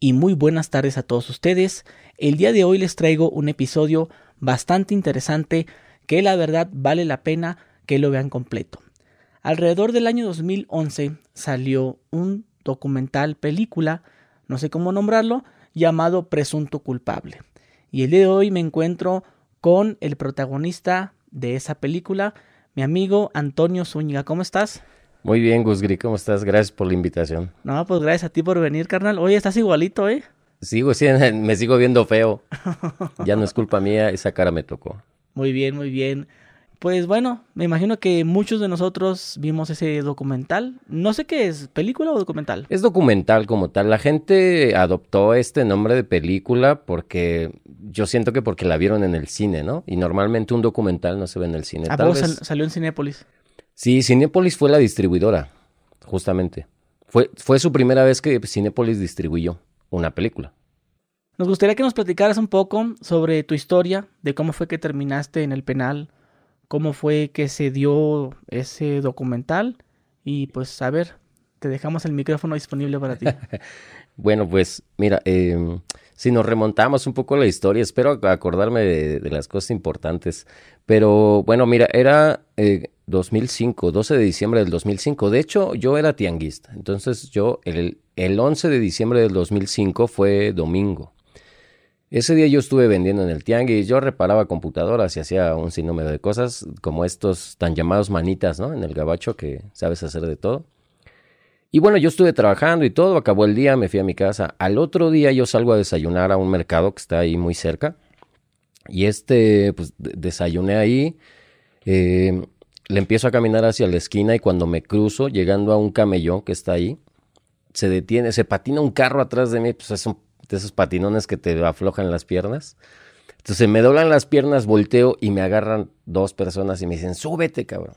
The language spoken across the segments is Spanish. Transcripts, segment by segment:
y muy buenas tardes a todos ustedes. El día de hoy les traigo un episodio bastante interesante que la verdad vale la pena que lo vean completo. Alrededor del año 2011 salió un documental película, no sé cómo nombrarlo, llamado Presunto Culpable. Y el día de hoy me encuentro con el protagonista de esa película, mi amigo Antonio Zúñiga. ¿Cómo estás? Muy bien, Gusgri, ¿cómo estás? Gracias por la invitación. No, pues gracias a ti por venir, carnal. Oye, estás igualito, ¿eh? Sigo, sí, me sigo viendo feo. Ya no es culpa mía, esa cara me tocó. Muy bien, muy bien. Pues bueno, me imagino que muchos de nosotros vimos ese documental. No sé qué es, película o documental. Es documental como tal. La gente adoptó este nombre de película porque yo siento que porque la vieron en el cine, ¿no? Y normalmente un documental no se ve en el cine. ¿A Tal vos vez- salió en Cinépolis? Sí, Cinépolis fue la distribuidora, justamente. Fue, fue su primera vez que Cinépolis distribuyó una película. Nos gustaría que nos platicaras un poco sobre tu historia, de cómo fue que terminaste en el penal, cómo fue que se dio ese documental y pues a ver, te dejamos el micrófono disponible para ti. Bueno, pues mira, eh, si nos remontamos un poco la historia, espero acordarme de, de las cosas importantes. Pero bueno, mira, era eh, 2005, 12 de diciembre del 2005. De hecho, yo era tianguista. Entonces yo, el, el 11 de diciembre del 2005 fue domingo. Ese día yo estuve vendiendo en el tianguis, yo reparaba computadoras y hacía un sinnúmero de cosas, como estos tan llamados manitas, ¿no? En el gabacho que sabes hacer de todo. Y bueno, yo estuve trabajando y todo, acabó el día, me fui a mi casa. Al otro día yo salgo a desayunar a un mercado que está ahí muy cerca. Y este, pues de- desayuné ahí, eh, le empiezo a caminar hacia la esquina y cuando me cruzo, llegando a un camellón que está ahí, se detiene, se patina un carro atrás de mí, pues es de esos patinones que te aflojan las piernas. Entonces me doblan las piernas, volteo y me agarran dos personas y me dicen, súbete, cabrón.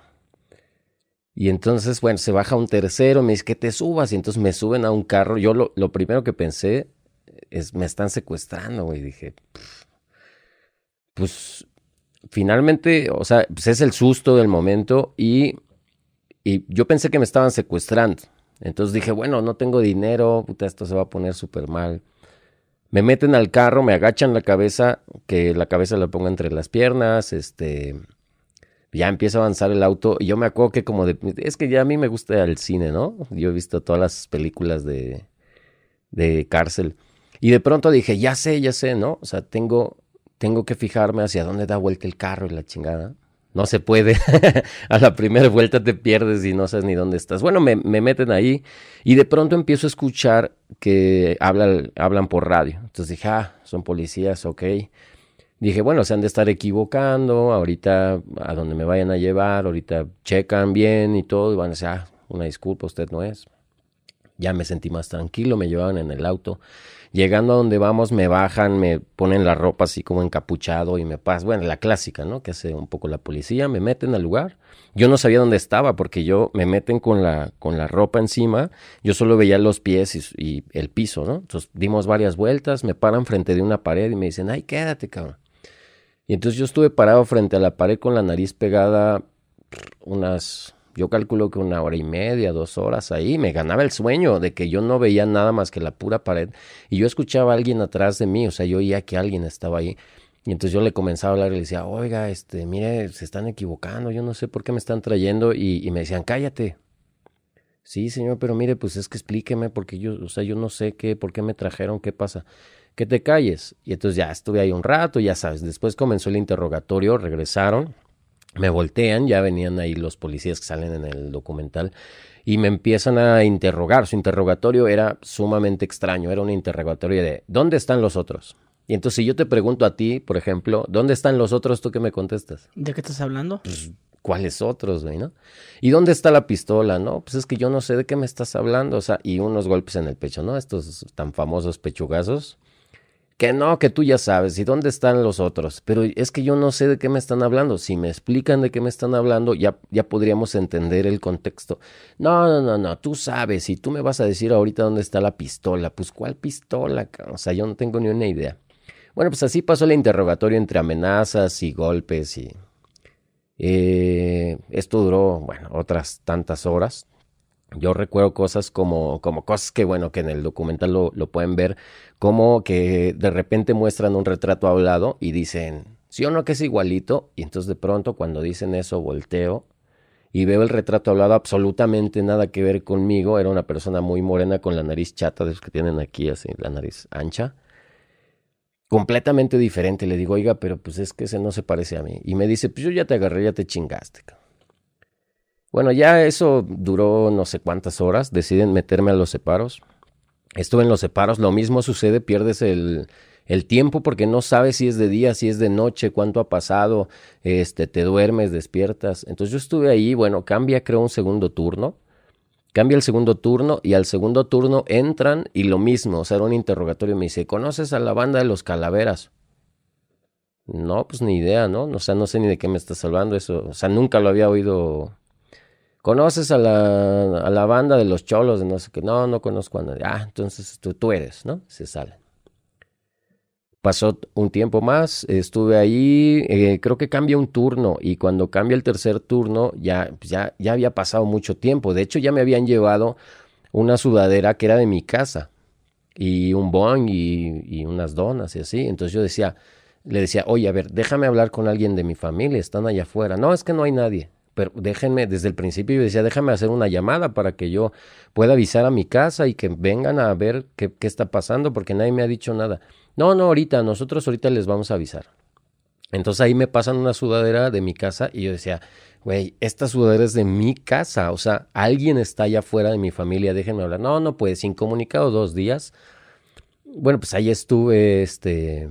Y entonces, bueno, se baja un tercero, me dice que te subas, y entonces me suben a un carro. Yo lo, lo primero que pensé es, me están secuestrando, güey. Dije, pues finalmente, o sea, pues es el susto del momento y, y yo pensé que me estaban secuestrando. Entonces dije, bueno, no tengo dinero, puta, esto se va a poner súper mal. Me meten al carro, me agachan la cabeza, que la cabeza la pongo entre las piernas, este, ya empieza a avanzar el auto y yo me acuerdo que como de, es que ya a mí me gusta el cine, ¿no? Yo he visto todas las películas de, de cárcel y de pronto dije, ya sé, ya sé, ¿no? O sea, tengo, tengo que fijarme hacia dónde da vuelta el carro y la chingada. No se puede. a la primera vuelta te pierdes y no sabes ni dónde estás. Bueno, me, me meten ahí y de pronto empiezo a escuchar que hablan, hablan por radio. Entonces dije, ah, son policías, ok. Dije, bueno, se han de estar equivocando, ahorita a donde me vayan a llevar, ahorita checan bien y todo, y van a decir, ah, una disculpa, usted no es. Ya me sentí más tranquilo, me llevaban en el auto. Llegando a donde vamos, me bajan, me ponen la ropa así como encapuchado y me pasan, bueno, la clásica, ¿no? Que hace un poco la policía, me meten al lugar. Yo no sabía dónde estaba porque yo me meten con la, con la ropa encima, yo solo veía los pies y, el piso, ¿no? Entonces dimos varias vueltas, me paran frente de una pared y me dicen, ay, quédate, cabrón. Y entonces yo estuve parado frente a la pared con la nariz pegada unas, yo calculo que una hora y media, dos horas ahí. Me ganaba el sueño de que yo no veía nada más que la pura pared. Y yo escuchaba a alguien atrás de mí, o sea, yo oía que alguien estaba ahí. Y entonces yo le comenzaba a hablar y le decía, oiga, este, mire, se están equivocando, yo no sé por qué me están trayendo. Y, y me decían, cállate. Sí, señor, pero mire, pues es que explíqueme, porque yo, o sea, yo no sé qué, por qué me trajeron, qué pasa. Que te calles. Y entonces ya estuve ahí un rato, ya sabes. Después comenzó el interrogatorio, regresaron, me voltean, ya venían ahí los policías que salen en el documental y me empiezan a interrogar. Su interrogatorio era sumamente extraño, era un interrogatorio de ¿dónde están los otros? Y entonces si yo te pregunto a ti, por ejemplo, ¿dónde están los otros? ¿Tú qué me contestas? ¿De qué estás hablando? Pues, ¿cuáles otros, güey, no? ¿Y dónde está la pistola? No, pues es que yo no sé de qué me estás hablando, o sea, y unos golpes en el pecho, ¿no? Estos tan famosos pechugazos. Que no, que tú ya sabes, ¿y dónde están los otros? Pero es que yo no sé de qué me están hablando. Si me explican de qué me están hablando, ya, ya podríamos entender el contexto. No, no, no, no, tú sabes, y tú me vas a decir ahorita dónde está la pistola. Pues, ¿cuál pistola? O sea, yo no tengo ni una idea. Bueno, pues así pasó el interrogatorio entre amenazas y golpes y... Eh, esto duró, bueno, otras tantas horas. Yo recuerdo cosas como, como cosas que, bueno, que en el documental lo, lo pueden ver, como que de repente muestran un retrato hablado y dicen, sí o no que es igualito, y entonces de pronto cuando dicen eso volteo y veo el retrato hablado absolutamente nada que ver conmigo, era una persona muy morena con la nariz chata, de los que tienen aquí así, la nariz ancha, completamente diferente. Le digo, oiga, pero pues es que ese no se parece a mí. Y me dice, pues yo ya te agarré, ya te chingaste. Bueno, ya eso duró no sé cuántas horas, deciden meterme a los separos. Estuve en los separos, lo mismo sucede, pierdes el, tiempo porque no sabes si es de día, si es de noche, cuánto ha pasado, este, te duermes, despiertas. Entonces yo estuve ahí, bueno, cambia creo un segundo turno, cambia el segundo turno y al segundo turno entran y lo mismo, o sea, era un interrogatorio, me dice, ¿conoces a la banda de los calaveras? No, pues ni idea, ¿no? O sea, no sé ni de qué me estás hablando eso, o sea, nunca lo había oído ¿Conoces a la, a la banda de los cholos? De no sé qué. No, no conozco a nadie. Ah, entonces tú, tú eres, ¿no? Se sale. Pasó un tiempo más, estuve ahí, eh, creo que cambia un turno y cuando cambia el tercer turno ya, pues ya, ya había pasado mucho tiempo. De hecho, ya me habían llevado una sudadera que era de mi casa y un bon y, y unas donas y así. Entonces yo decía, le decía, oye, a ver, déjame hablar con alguien de mi familia, están allá afuera. No, es que no hay nadie pero déjenme, desde el principio yo decía, déjame hacer una llamada para que yo pueda avisar a mi casa y que vengan a ver qué, qué está pasando, porque nadie me ha dicho nada. No, no, ahorita, nosotros ahorita les vamos a avisar. Entonces ahí me pasan una sudadera de mi casa y yo decía, güey, esta sudadera es de mi casa, o sea, alguien está allá afuera de mi familia, déjenme hablar. No, no puedes, incomunicado dos días. Bueno, pues ahí estuve, este,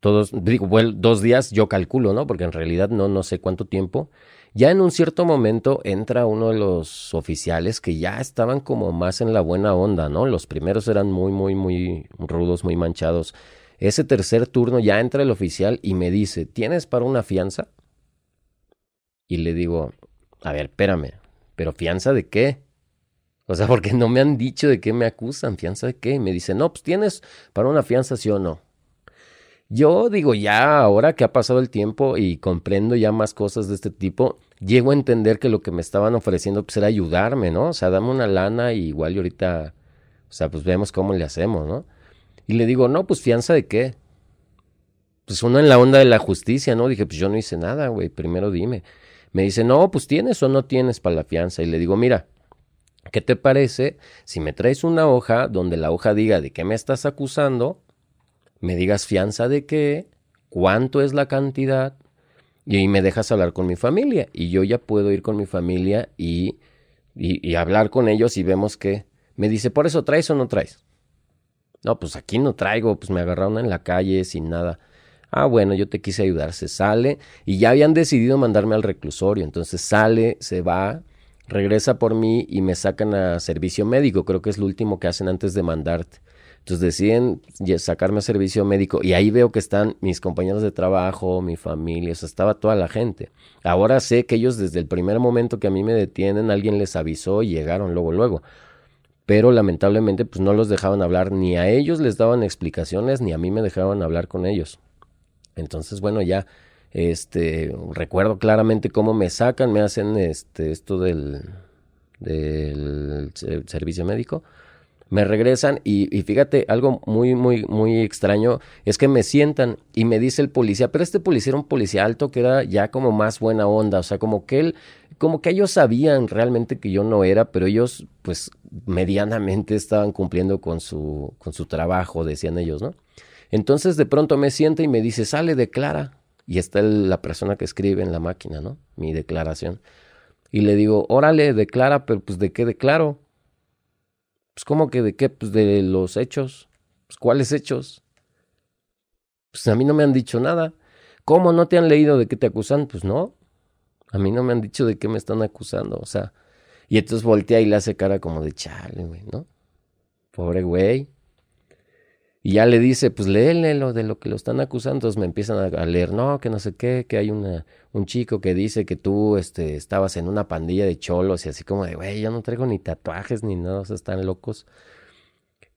todos, digo, dos días yo calculo, ¿no? Porque en realidad no, no sé cuánto tiempo. Ya en un cierto momento entra uno de los oficiales que ya estaban como más en la buena onda, ¿no? Los primeros eran muy, muy, muy rudos, muy manchados. Ese tercer turno ya entra el oficial y me dice, ¿tienes para una fianza? Y le digo, a ver, espérame, ¿pero fianza de qué? O sea, porque no me han dicho de qué me acusan, fianza de qué. Y me dice, no, pues tienes para una fianza, sí o no. Yo digo, ya ahora que ha pasado el tiempo y comprendo ya más cosas de este tipo, llego a entender que lo que me estaban ofreciendo pues era ayudarme, ¿no? O sea, dame una lana y igual y ahorita, o sea, pues vemos cómo le hacemos, ¿no? Y le digo, no, pues fianza de qué? Pues uno en la onda de la justicia, ¿no? Dije, pues yo no hice nada, güey, primero dime. Me dice, no, pues tienes o no tienes para la fianza. Y le digo, mira, ¿qué te parece si me traes una hoja donde la hoja diga de qué me estás acusando? Me digas fianza de qué, cuánto es la cantidad, y me dejas hablar con mi familia. Y yo ya puedo ir con mi familia y, y, hablar con ellos y vemos que me dice, ¿por eso traes o no traes? No, pues aquí no traigo, pues me agarraron en la calle sin nada. Ah, bueno, yo te quise ayudar. Se sale y ya habían decidido mandarme al reclusorio. Entonces sale, se va, regresa por mí y me sacan a servicio médico. Creo que es lo último que hacen antes de mandarte. Entonces deciden sacarme a servicio médico y ahí veo que están mis compañeros de trabajo, mi familia, o sea, estaba toda la gente. Ahora sé que ellos desde el primer momento que a mí me detienen, alguien les avisó y llegaron luego, luego. Pero lamentablemente pues no los dejaban hablar, ni a ellos les daban explicaciones, ni a mí me dejaban hablar con ellos. Entonces, bueno, ya este recuerdo claramente cómo me sacan, me hacen este esto del del servicio médico me regresan y, fíjate, algo muy, muy, muy extraño es que me sientan y me dice el policía, pero este policía era un policía alto que era ya como más buena onda, o sea, como que él, como que ellos sabían realmente que yo no era, pero ellos pues medianamente estaban cumpliendo con su, con su trabajo, decían ellos, ¿no? Entonces de pronto me sienta y me dice, sale, declara. Y está la persona que escribe en la máquina, ¿no? Mi declaración. Y le digo, órale, declara, pero pues ¿de qué declaro? Pues, ¿cómo que de qué? Pues de los hechos. Pues, ¿cuáles hechos? Pues a mí no me han dicho nada. ¿Cómo no te han leído de qué te acusan? Pues no. A mí no me han dicho de qué me están acusando. O sea, y entonces voltea y le hace cara como de chale, güey, ¿no? Pobre güey. Y ya le dice, pues léele lo de lo que lo están acusando. Entonces me empiezan a, leer, no, que no sé qué, que hay un chico que dice que tú este, estabas en una pandilla de cholos y así como de, güey, yo no traigo ni tatuajes ni nada, o sea, están locos.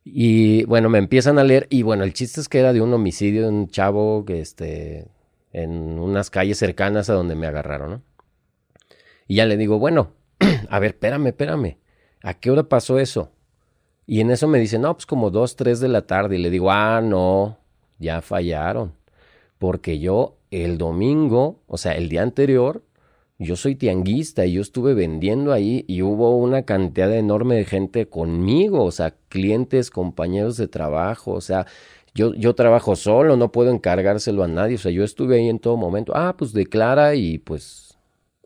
Y bueno, me empiezan a leer y bueno, el chiste es que era de un homicidio de un chavo que este, en unas calles cercanas a donde me agarraron, ¿no? Y ya le digo, bueno, a ver, espérame, espérame. ¿a qué hora pasó eso? Y en eso me dicen, no, pues como dos, tres de la tarde. Y le digo, ah, no, ya fallaron. Porque yo el domingo, o sea, el día anterior, yo soy tianguista y yo estuve vendiendo ahí y hubo una cantidad enorme de gente conmigo, o sea, clientes, compañeros de trabajo, o sea, yo, yo trabajo solo, no puedo encargárselo a nadie, o sea, yo estuve ahí en todo momento. Ah, pues declara y pues,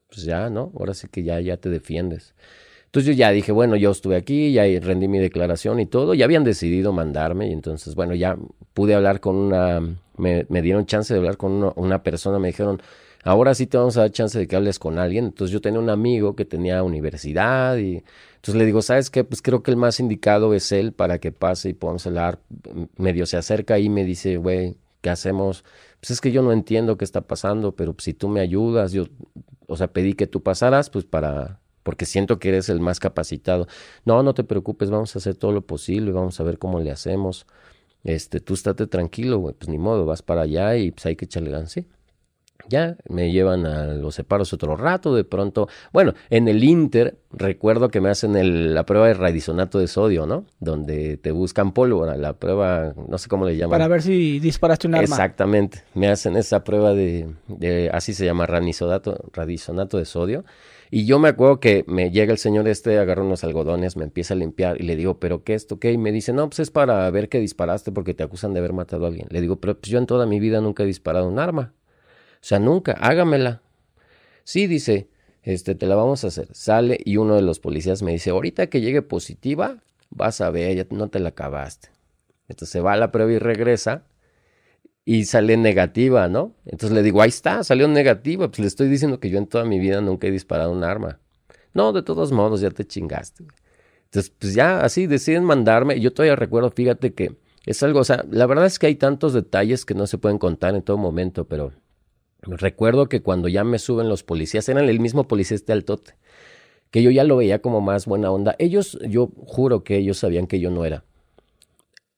pues ya, ¿no? Ahora sí que ya, ya te defiendes. Entonces yo ya dije, bueno, yo estuve aquí, ya rendí mi declaración y todo, ya habían decidido mandarme y entonces, bueno, ya pude hablar con una, me, dieron chance de hablar con una, persona, me dijeron, ahora sí te vamos a dar chance de que hables con alguien. Entonces yo tenía un amigo que tenía universidad y entonces le digo, ¿sabes qué? Pues creo que el más indicado es él para que pase y podamos hablar. Medio se acerca y me dice, güey, ¿qué hacemos? Pues es que yo no entiendo qué está pasando, pero si tú me ayudas, yo, o sea, pedí que tú pasaras, pues para porque siento que eres el más capacitado. No, no te preocupes, vamos a hacer todo lo posible, vamos a ver cómo le hacemos. Este, tú estate tranquilo, güey, pues ni modo, vas para allá y pues hay que echarle ganas, ¿sí? Ya me llevan a los separos otro rato, de pronto, bueno, en el Inter recuerdo que me hacen la prueba de radisonato de sodio, ¿no? Donde te buscan pólvora, la prueba, no sé cómo le llaman. Para ver si disparaste un arma. Exactamente, me hacen esa prueba de, de así se llama, radisonato de sodio. Y yo me acuerdo que me llega el señor este, agarra unos algodones, me empieza a limpiar y le digo, ¿pero qué esto qué? Y me dice, no, pues es para ver que disparaste porque te acusan de haber matado a alguien. Le digo, pero pues yo en toda mi vida nunca he disparado un arma. O sea, nunca, hágamela. Sí, dice, este, te la vamos a hacer. Sale y uno de los policías me dice, ahorita que llegue positiva, vas a ver, ya no te la acabaste. Entonces se va a la prueba y regresa y sale negativa, ¿no? Entonces le digo, ahí está, salió negativa, pues le estoy diciendo que yo en toda mi vida nunca he disparado un arma. No, de todos modos, ya te chingaste. Entonces, pues ya así deciden mandarme. Yo todavía recuerdo, fíjate que es algo, o sea, la verdad es que hay tantos detalles que no se pueden contar en todo momento, pero recuerdo que cuando ya me suben los policías, eran el mismo policía este altote, que yo ya lo veía como más buena onda. Ellos, yo juro que ellos sabían que yo no era.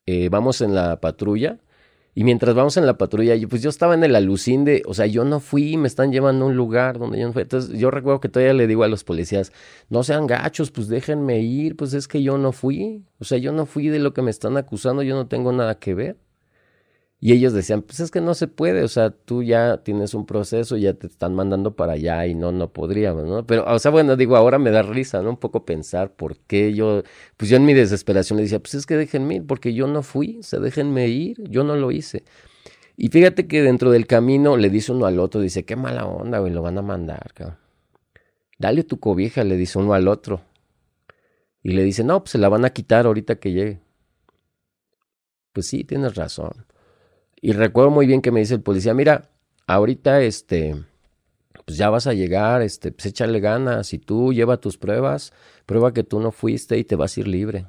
Eh, vamos en la patrulla y mientras vamos en la patrulla, yo, pues yo estaba en el alucín de, o sea, yo no fui, me están llevando a un lugar donde yo no fui. Entonces yo recuerdo que todavía le digo a los policías, no sean gachos, pues déjenme ir, pues es que yo no fui. O sea, yo no fui de lo que me están acusando, yo no tengo nada que ver. Y ellos decían, pues es que no se puede, o sea, tú ya tienes un proceso, ya te están mandando para allá y no, no podríamos, ¿no? Pero, o sea, bueno, digo, ahora me da risa, ¿no? Un poco pensar por qué yo, pues yo en mi desesperación le decía, pues es que déjenme ir, porque yo no fui, o sea, déjenme ir, yo no lo hice. Y fíjate que dentro del camino le dice uno al otro, dice, qué mala onda, güey, lo van a mandar, cabrón. Dale tu cobija, le dice uno al otro. Y le dice, no, pues se la van a quitar ahorita que llegue. Pues sí, tienes razón. Y recuerdo muy bien que me dice el policía, mira, ahorita este, pues ya vas a llegar, este, pues échale ganas, y tú lleva tus pruebas, prueba que tú no fuiste y te vas a ir libre.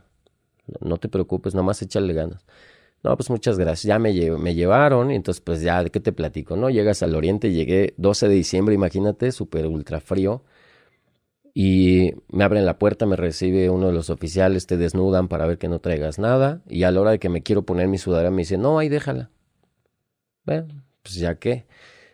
No, te preocupes, nomás échale ganas. No, pues muchas gracias. Ya me, me llevaron y entonces pues ya, ¿de qué te platico? No, llegas al oriente, llegué 12 de diciembre, imagínate, súper ultra frío. Y me abren la puerta, me recibe uno de los oficiales, te desnudan para ver que no traigas nada. Y a la hora de que me quiero poner mi sudadera me dice, no, ahí déjala. Pues ya que.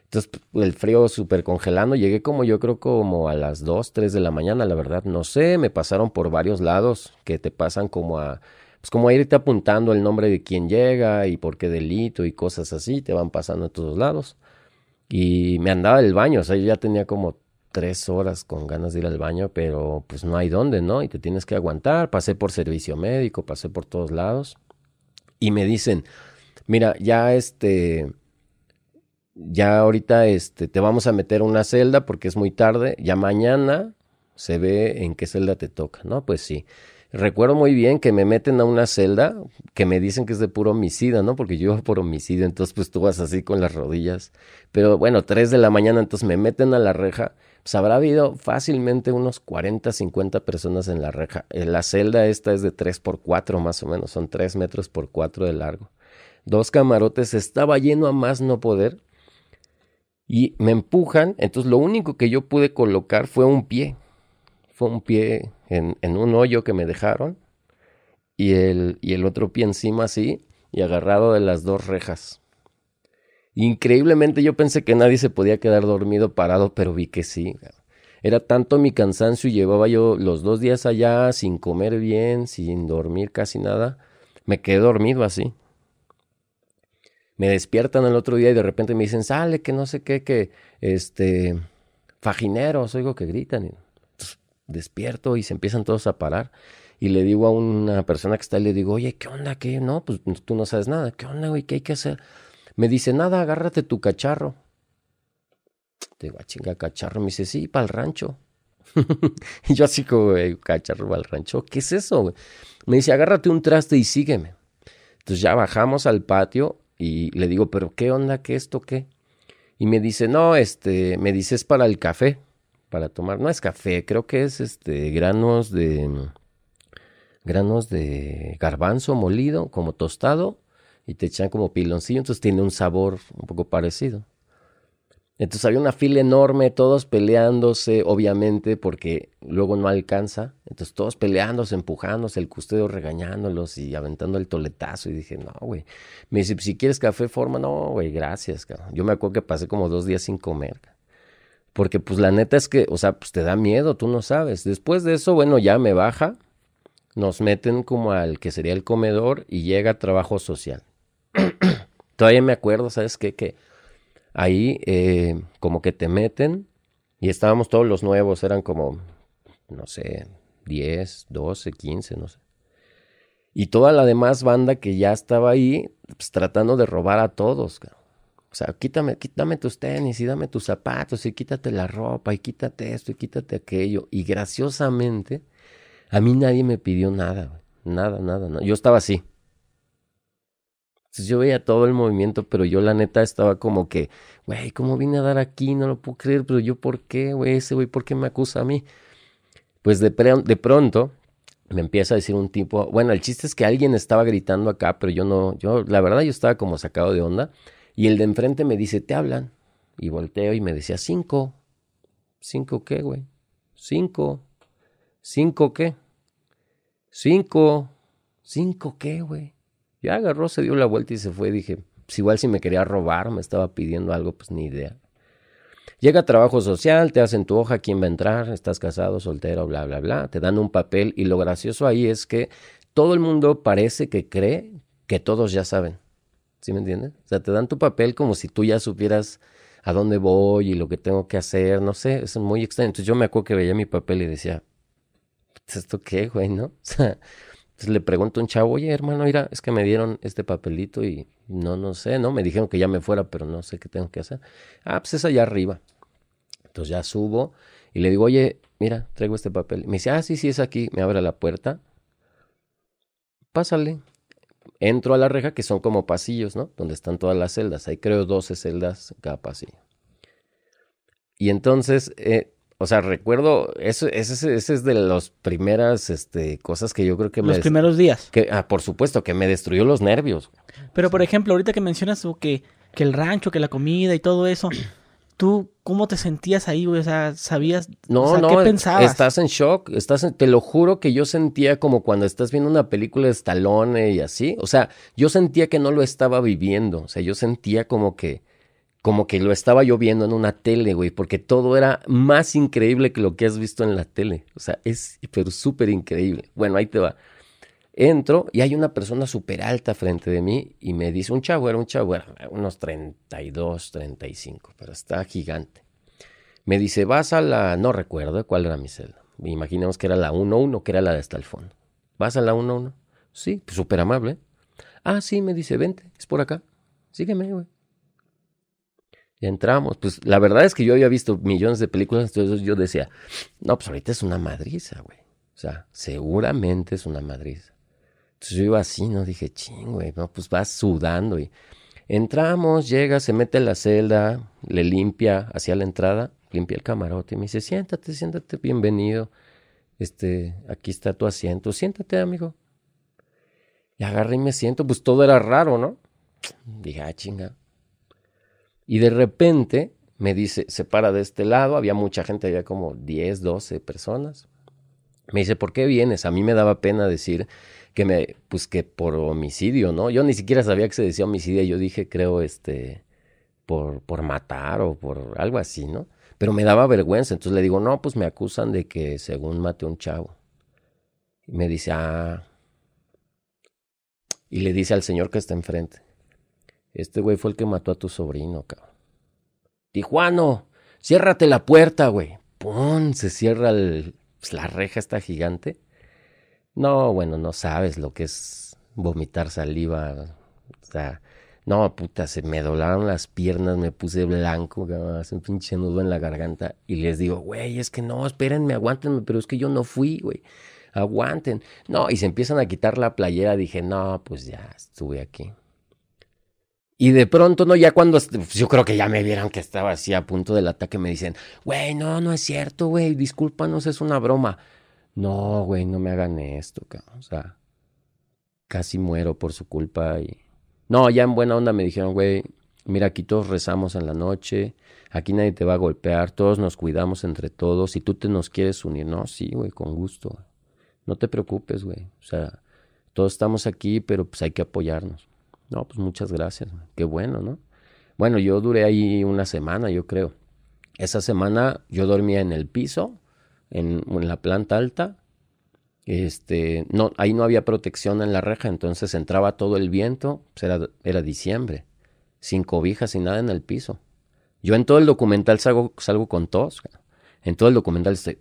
Entonces, el frío súper congelando. Llegué como yo creo como a las 2, 3 de la mañana, la verdad. No sé, me pasaron por varios lados que te pasan como a. Pues como irte apuntando el nombre de quién llega y por qué delito y cosas así. Te van pasando a todos lados. Y me andaba del baño. O sea, yo ya tenía como tres horas con ganas de ir al baño, pero pues no hay dónde, ¿no? Y te tienes que aguantar. Pasé por servicio médico, pasé por todos lados. Y me dicen, mira, ya este, ya ahorita este, te vamos a meter una celda porque es muy tarde, ya mañana se ve en qué celda te toca, ¿no? Pues sí. Recuerdo muy bien que me meten a una celda que me dicen que es de puro homicida, ¿no? Porque yo iba por homicidio, entonces pues tú vas así con las rodillas. Pero bueno, tres de la mañana, entonces me meten a la reja. Pues habrá habido fácilmente unos 40, 50 personas en la reja. Eh, la celda esta es de 3 por 4 más o menos, son 3 metros por 4 de largo dos camarotes, estaba lleno a más no poder. Y me empujan, entonces lo único que yo pude colocar fue un pie. Fue un pie en, en un hoyo que me dejaron y el, y el otro pie encima así y agarrado de las dos rejas. Increíblemente yo pensé que nadie se podía quedar dormido parado, pero vi que sí. Era tanto mi cansancio y llevaba yo los dos días allá sin comer bien, sin dormir casi nada. Me quedé dormido así. Me despiertan el otro día y de repente me dicen, sale, que no sé qué, que este, fajineros, oigo que gritan. despierto y se empiezan todos a parar. Y le digo a una persona que está ahí, le digo, oye, ¿qué onda? ¿Qué? No, pues tú no sabes nada. ¿Qué onda, güey? ¿Qué hay que hacer? Me dice, nada, agárrate tu cacharro. Digo, a ah, chinga, cacharro. Me dice, sí, para el rancho. y yo así como, cacharro para el rancho. ¿Qué es eso, güey? Me dice, agárrate un traste y sígueme. Entonces ya bajamos al patio y le digo, pero ¿qué onda? ¿Qué esto? ¿Qué? Y me dice, no, este, me dice, es para el café, para tomar. No es café, creo que es este, granos de, granos de garbanzo molido, como tostado, y te echan como piloncillo, entonces tiene un sabor un poco parecido. Entonces había una fila enorme, todos peleándose, obviamente, porque luego no alcanza. Entonces todos peleándose, empujándose, el custodio regañándolos y aventando el toletazo. Y dije, no, güey. Me dice, si quieres café, forma. No, güey, gracias, cabrón. Yo me acuerdo que pasé como dos días sin comer. Porque pues la neta es que, o sea, pues te da miedo, tú no sabes. Después de eso, bueno, ya me baja. Nos meten como al que sería el comedor y llega trabajo social. Todavía me acuerdo, ¿sabes qué? Que ahí eh, como que te meten y estábamos todos los nuevos, eran como, no sé, 10, 12, 15, no sé. Y toda la demás banda que ya estaba ahí, pues, tratando de robar a todos. O sea, quítame, quítame tus tenis y dame tus zapatos y quítate la ropa y quítate esto y quítate aquello. Y graciosamente, a mí nadie me pidió nada, nada, nada, nada. Yo estaba así. Yo veía todo el movimiento, pero yo la neta estaba como que, güey, ¿cómo vine a dar aquí? No lo puedo creer, pero yo por qué, güey, ese güey, ¿por qué me acusa a mí? Pues de, de pronto me empieza a decir un tipo, bueno, el chiste es que alguien estaba gritando acá, pero yo no, yo, la verdad yo estaba como sacado de onda, y el de enfrente me dice, te hablan, y volteo y me decía, cinco, cinco qué, güey, cinco, cinco qué, cinco, cinco qué, güey. Ya agarró, se dio la vuelta y se fue. Dije, pues igual si me quería robar, me estaba pidiendo algo, pues ni idea. Llega trabajo social, te hacen tu hoja, quién va a entrar, estás casado, soltero, bla, bla, bla. Te dan un papel y lo gracioso ahí es que todo el mundo parece que cree que todos ya saben. ¿Sí me entiendes? O sea, te dan tu papel como si tú ya supieras a dónde voy y lo que tengo que hacer, no sé, es muy extraño. Entonces yo me acuerdo que veía mi papel y decía, pues, ¿esto qué, güey, no? O sea, entonces le pregunto a un chavo, oye hermano, mira, es que me dieron este papelito y no, no sé, ¿no? Me dijeron que ya me fuera, pero no sé qué tengo que hacer. Ah, pues es allá arriba. Entonces ya subo y le digo, oye, mira, traigo este papel. Me dice, ah, sí, sí, es aquí. Me abre la puerta. Pásale. Entro a la reja, que son como pasillos, ¿no? Donde están todas las celdas. Hay creo 12 celdas cada pasillo. Y entonces eh, o sea, recuerdo, eso, ese, ese es de las primeras este, cosas que yo creo que me... Los primeros días. Que, ah, por supuesto, que me destruyó los nervios. Pero, por ejemplo, ahorita que mencionas que, que el rancho, que la comida y todo eso, ¿tú cómo te sentías ahí, güey? O sea, ¿sabías? No, no, ¿qué pensabas? Estás en shock, estás te lo juro que yo sentía como cuando estás viendo una película de Stallone y así. O sea, yo sentía que no lo estaba viviendo. O sea, yo sentía como que como que lo estaba yo viendo en una tele, güey, porque todo era más increíble que lo que has visto en la tele. O sea, es pero súper increíble. Bueno, ahí te va. Entro y hay una persona súper alta frente de mí y me dice, un chavo, era un chavo, era unos 32, 35, pero está gigante. Me dice, vas a la, no recuerdo cuál era mi celda. Imaginemos que era la 1-1, que era la de hasta el fondo. ¿Vas a la 1-1? Sí, pues súper amable. Ah, sí, me dice, vente, es por acá. Sígueme, güey entramos. Pues la verdad es que yo había visto millones de películas, entonces yo decía, no, pues ahorita es una madriza, güey. O sea, seguramente es una madriza. Entonces yo iba así, ¿no? Dije, ching, güey, no, pues vas sudando y entramos, llega, se mete en la celda, le limpia hacia la entrada, limpia el camarote y me dice, siéntate, siéntate, bienvenido. Este, aquí está tu asiento, siéntate, amigo. Y agarré y me siento, pues todo era raro, ¿no? Dije, ah, chinga. Y de repente me dice, se para de este lado, había mucha gente, había como 10, 12 personas. Me dice, ¿por qué vienes? A mí me daba pena decir que me, pues que por homicidio, ¿no? Yo ni siquiera sabía que se decía homicidio, yo dije, creo, este, por, por matar o por algo así, ¿no? Pero me daba vergüenza, entonces le digo, no, pues me acusan de que según maté a un chavo. Y me dice, ah. Y le dice al señor que está enfrente, este güey fue el que mató a tu sobrino, cabrón. Tijuano, ciérrate la puerta, güey. ¡Pum! Se cierra el, pues, la reja esta gigante. No, bueno, no sabes lo que es vomitar saliva. O sea, no, puta, se me doblaron las piernas, me puse blanco, hace un pinche nudo en la garganta. Y les digo, güey, es que no, espérenme, aguántenme, pero es que yo no fui, güey. Aguanten. No, y se empiezan a quitar la playera. Dije, no, pues ya estuve aquí. Y de pronto, no, ya cuando yo creo que ya me vieron que estaba así a punto del ataque, me dicen, güey, no, no es cierto, güey, discúlpanos, es una broma. No, güey, no me hagan esto, cabrón. O sea, casi muero por su culpa y no, ya en buena onda me dijeron, güey, mira, aquí todos rezamos en la noche, aquí nadie te va a golpear, todos nos cuidamos entre todos, si tú te nos quieres unir, no, sí, güey, con gusto. No te preocupes, güey. O sea, todos estamos aquí, pero pues hay que apoyarnos. No, pues muchas gracias, qué bueno, ¿no? Bueno, yo duré ahí una semana, yo creo. Esa semana yo dormía en el piso, en, la planta alta, este, no, ahí no había protección en la reja, entonces entraba todo el viento, pues era, era diciembre, sin cobijas, sin nada en el piso. Yo en todo el documental salgo, salgo con tos, en todo el documental estoy,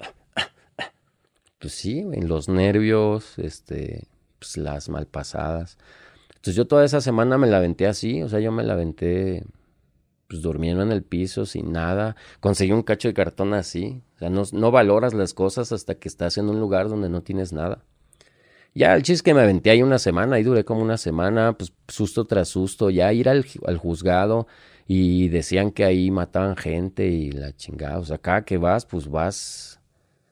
pues sí, en los nervios, este, pues las malpasadas. Entonces yo toda esa semana me la aventé así, o sea, yo me la aventé pues durmiendo en el piso sin nada. Conseguí un cacho de cartón así. O sea, no, valoras las cosas hasta que estás en un lugar donde no tienes nada. Ya el chiste que me aventé ahí una semana, ahí duré como una semana, pues susto tras susto, ya ir al, al juzgado y decían que ahí mataban gente y la chingada. O sea, acá que vas, pues vas.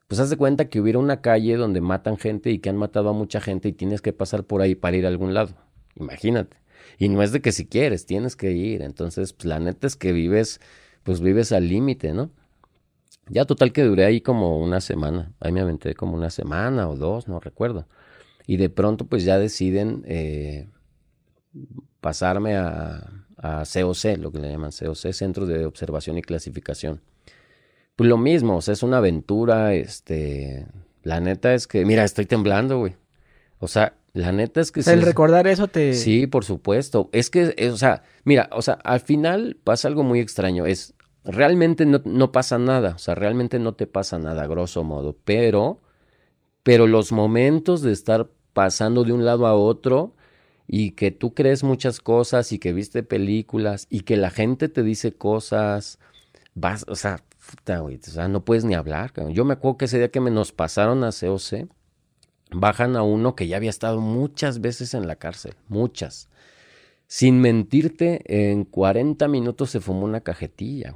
Pues haz de cuenta que hubiera una calle donde matan gente y que han matado a mucha gente y tienes que pasar por ahí para ir a algún lado. Imagínate. Y no es de que si quieres, tienes que ir. Entonces, pues la neta es que vives, pues vives al límite, ¿no? Ya total que duré ahí como una semana. Ahí me aventé como una semana o dos, no recuerdo. Y de pronto, pues ya deciden eh, pasarme a, a COC, lo que le llaman COC, Centro de Observación y Clasificación. Pues lo mismo, o sea, es una aventura, este, la neta es que, mira, estoy temblando, güey. O sea, la neta es que sí. El recordar eso te. Sí, por supuesto. Es que, o sea, mira, o sea, al final pasa algo muy extraño. Es realmente no, no, pasa nada. O sea, realmente no te pasa nada, grosso modo. Pero, pero los momentos de estar pasando de un lado a otro y que tú crees muchas cosas y que viste películas y que la gente te dice cosas, vas, o sea, puta, o sea, no puedes ni hablar. Yo me acuerdo que ese día que me nos pasaron a COC bajan a uno que ya había estado muchas veces en la cárcel, muchas. Sin mentirte, en 40 minutos se fumó una cajetilla.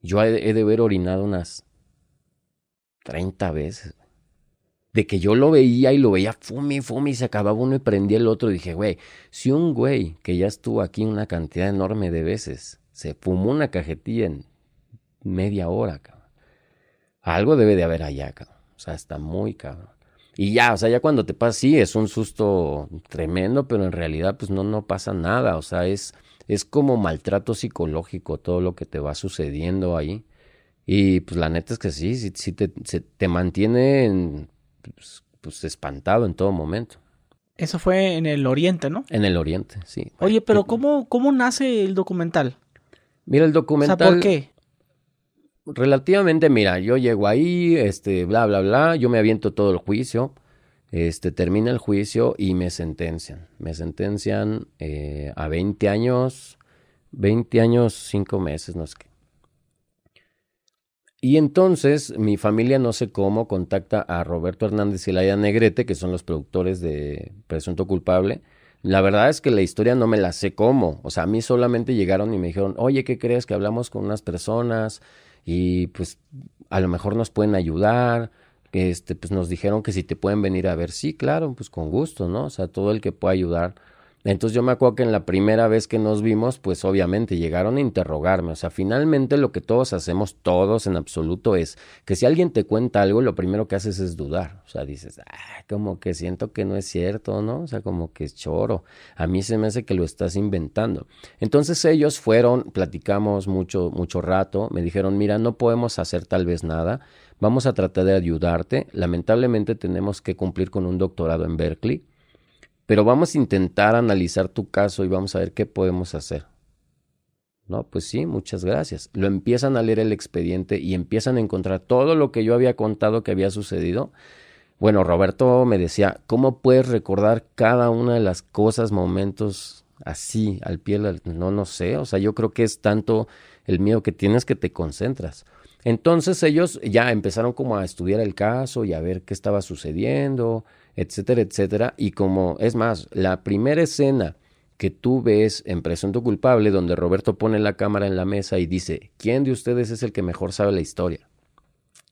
Yo he, de haber orinado unas 30 veces. De que yo lo veía y lo veía fume, fume y se acababa uno y prendía el otro. dije, güey, si un güey que ya estuvo aquí una cantidad enorme de veces se fumó una cajetilla en media hora, cabrón, algo debe de haber allá, cabrón. O sea, está muy cabrón. Y ya, o sea, ya cuando te pasa, sí, es un susto tremendo, pero en realidad pues no, no pasa nada, o sea, es, es como maltrato psicológico todo lo que te va sucediendo ahí. Y pues la neta es que sí, sí, sí te, te mantiene pues, pues, espantado en todo momento. Eso fue en el Oriente, ¿no? En el Oriente, sí. Oye, pero ¿cómo, cómo nace el documental? Mira, el documental... O sea, ¿por qué? Relativamente, mira, yo llego ahí, este, bla, bla, bla, yo me aviento todo el juicio, este, termina el juicio y me sentencian. Me sentencian eh, a 20 años, 20 años, 5 meses, no sé qué. Y entonces mi familia, no sé cómo, contacta a Roberto Hernández y Laia Negrete, que son los productores de Presunto Culpable. La verdad es que la historia no me la sé cómo. O sea, a mí solamente llegaron y me dijeron, oye, ¿qué crees? Que hablamos con unas personas y pues a lo mejor nos pueden ayudar. Este, pues nos dijeron que si te pueden venir a ver, sí, claro, pues con gusto, ¿no? O sea, todo el que pueda ayudar. Entonces yo me acuerdo que en la primera vez que nos vimos, pues obviamente llegaron a interrogarme. O sea, finalmente lo que todos hacemos, todos en absoluto, es que si alguien te cuenta algo, lo primero que haces es dudar. O sea, dices, ah, como que siento que no es cierto, ¿no? O sea, como que es choro. A mí se me hace que lo estás inventando. Entonces ellos fueron, platicamos mucho, mucho rato, me dijeron, mira, no podemos hacer tal vez nada. Vamos a tratar de ayudarte. Lamentablemente tenemos que cumplir con un doctorado en Berkeley pero vamos a intentar analizar tu caso y vamos a ver qué podemos hacer. No, pues sí, muchas gracias. Lo empiezan a leer el expediente y empiezan a encontrar todo lo que yo había contado que había sucedido. Bueno, Roberto me decía, ¿cómo puedes recordar cada una de las cosas, momentos así, al pie? No, no sé, o sea, yo creo que es tanto el miedo que tienes que te concentras. Entonces ellos ya empezaron como a estudiar el caso y a ver qué estaba sucediendo, etcétera, etcétera. Y como, es más, la primera escena que tú ves en Presunto Culpable, donde Roberto pone la cámara en la mesa y dice, ¿quién de ustedes es el que mejor sabe la historia?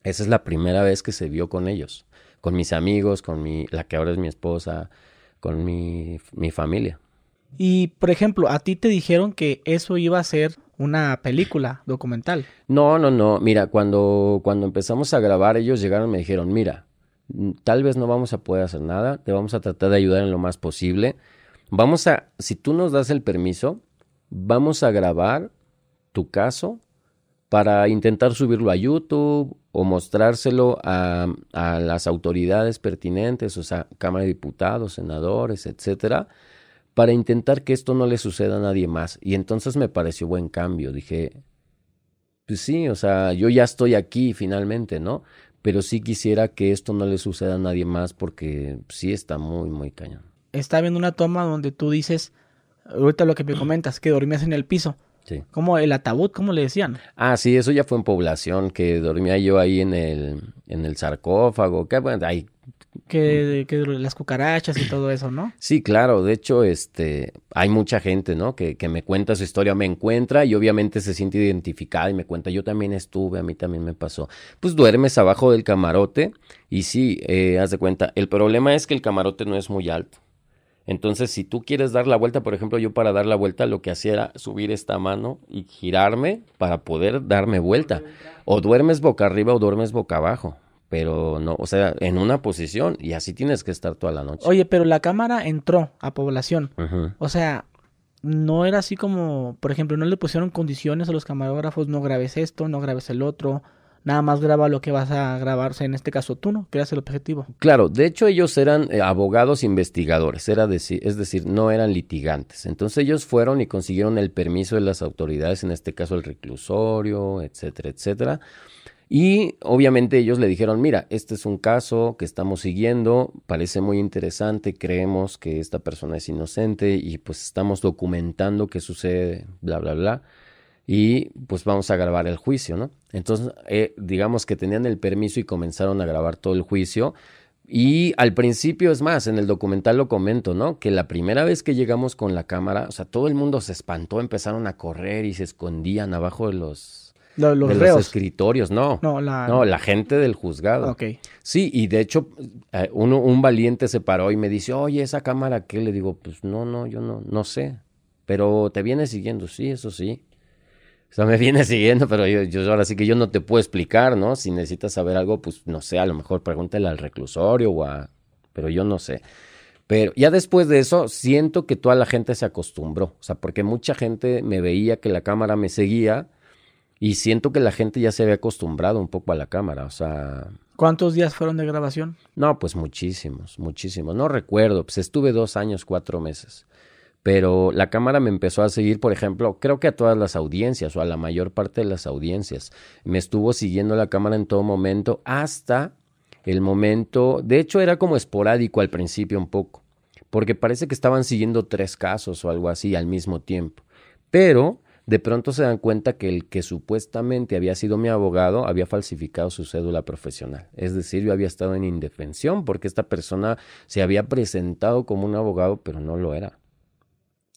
Esa es la primera vez que se vio con ellos, con mis amigos, con mi, la que ahora es mi esposa, con mi, mi familia. Y, por ejemplo, a ti te dijeron que eso iba a ser una película documental. No, no, no. Mira, cuando, cuando empezamos a grabar, ellos llegaron y me dijeron, mira, tal vez no vamos a poder hacer nada, te vamos a tratar de ayudar en lo más posible. Vamos a, si tú nos das el permiso, vamos a grabar tu caso para intentar subirlo a YouTube o mostrárselo a, a las autoridades pertinentes, o sea, Cámara de Diputados, senadores, etcétera, para intentar que esto no le suceda a nadie más. Y entonces me pareció buen cambio. Dije, pues sí, o sea, yo ya estoy aquí finalmente, ¿no? Pero sí quisiera que esto no le suceda a nadie más porque sí está muy, muy cañón. Está viendo una toma donde tú dices, ahorita lo que me comentas, que dormías en el piso. Sí. ¿Cómo el ataúd, cómo le decían? Ah, sí, eso ya fue en población, que dormía yo ahí en el, en el sarcófago, que bueno, ahí que, que, las cucarachas y todo eso, ¿no? Sí, claro. De hecho, este, hay mucha gente, ¿no? Que, que me cuenta su historia, me encuentra y obviamente se siente identificada y me cuenta, yo también estuve, a mí también me pasó. Pues duermes abajo del camarote y sí, eh, haz de cuenta. El problema es que el camarote no es muy alto. Entonces, si tú quieres dar la vuelta, por ejemplo, yo para dar la vuelta lo que hacía era subir esta mano y girarme para poder darme vuelta. O duermes boca arriba o duermes boca abajo pero no, o sea, en una posición y así tienes que estar toda la noche. Oye, pero la cámara entró a población. O sea, no era así como, por ejemplo, no le pusieron condiciones a los camarógrafos, no grabes esto, no grabes el otro, nada más graba lo que vas a grabarse, en este caso tú, ¿no? Que eras el objetivo. Claro, de hecho ellos eran eh, abogados investigadores, era decir, es decir, no eran litigantes. Entonces ellos fueron y consiguieron el permiso de las autoridades, en este caso el reclusorio, etcétera, etcétera y obviamente ellos le dijeron, mira, este es un caso que estamos siguiendo, parece muy interesante, creemos que esta persona es inocente y pues estamos documentando qué sucede, bla, bla, bla. Y pues vamos a grabar el juicio, ¿no? Entonces, eh, digamos que tenían el permiso y comenzaron a grabar todo el juicio. Y al principio, es más, en el documental lo comento, ¿no? Que la primera vez que llegamos con la cámara, o sea, todo el mundo se espantó, empezaron a correr y se escondían abajo de los los, de los escritorios, no. No la... gente del juzgado. Sí, y de hecho, eh, uno, un valiente se paró y me dice, oye, esa cámara, ¿qué? Le digo, pues no, no, yo no, no sé. Pero te viene siguiendo, sí, eso sí. O sea, me viene siguiendo, pero yo, yo ahora sí que yo no te puedo explicar, ¿no? Si necesitas saber algo, pues no sé, a lo mejor pregúntale al reclusorio o a... Pero yo no sé. Pero ya después de eso, siento que toda la gente se acostumbró. O sea, porque mucha gente me veía que la cámara me seguía y siento que la gente ya se había acostumbrado un poco a la cámara, o sea... ¿Cuántos días fueron de grabación? No, pues muchísimos, muchísimos. No recuerdo, pues estuve dos años, cuatro meses. Pero la cámara me empezó a seguir, por ejemplo, creo que a todas las audiencias o a la mayor parte de las audiencias. Me estuvo siguiendo la cámara en todo momento hasta el momento, de hecho era como esporádico al principio un poco, porque parece que estaban siguiendo tres casos o algo así al mismo tiempo. Pero de pronto se dan cuenta que el que supuestamente había sido mi abogado había falsificado su cédula profesional. Es decir, yo había estado en indefensión porque esta persona se había presentado como un abogado, pero no lo era.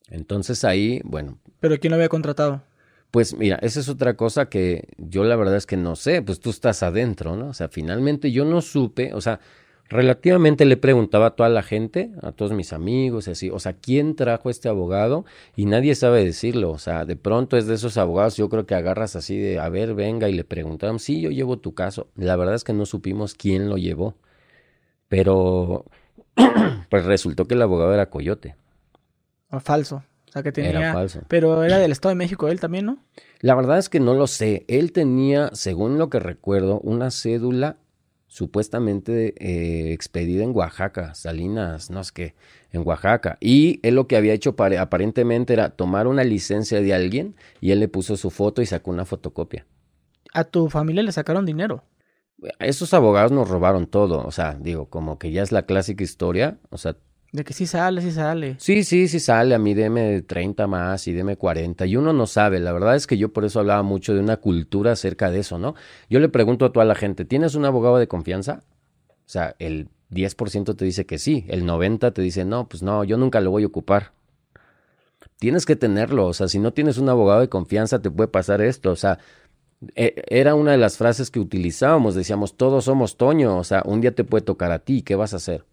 Entonces ahí, bueno. ¿Pero quién lo había contratado? Pues mira, esa es otra cosa que yo la verdad es que no sé, pues tú estás adentro, ¿no? O sea, finalmente yo no supe, o sea, relativamente le preguntaba a toda la gente, a todos mis amigos y así, o sea, ¿quién trajo este abogado? Y nadie sabe decirlo, o sea, de pronto es de esos abogados, yo creo que agarras así de, a ver, venga, y le preguntaron, sí, yo llevo tu caso. La verdad es que no supimos quién lo llevó, pero pues resultó que el abogado era Coyote. O falso. O sea, que tenía... Era falso. Pero era del Estado de México él también, ¿no? La verdad es que no lo sé. Él tenía, según lo que recuerdo, una cédula supuestamente eh, expedida en Oaxaca, Salinas, no es que, en Oaxaca. Y él lo que había hecho aparentemente era tomar una licencia de alguien y él le puso su foto y sacó una fotocopia. A tu familia le sacaron dinero. Esos abogados nos robaron todo, o sea, digo, como que ya es la clásica historia, o sea, de que sí sale, sí sale. Sí, sí, sí sale. A mí deme 30 más y deme 40. Y uno no sabe. La verdad es que yo por eso hablaba mucho de una cultura acerca de eso, ¿no? Yo le pregunto a toda la gente, ¿tienes un abogado de confianza? O sea, el 10% te dice que sí. El 90% te dice, no, pues no, yo nunca lo voy a ocupar. Tienes que tenerlo. O sea, si no tienes un abogado de confianza, te puede pasar esto. O sea, e, era una de las frases que utilizábamos. Decíamos, todos somos Toño. O sea, un día te puede tocar a ti. ¿Qué vas a hacer?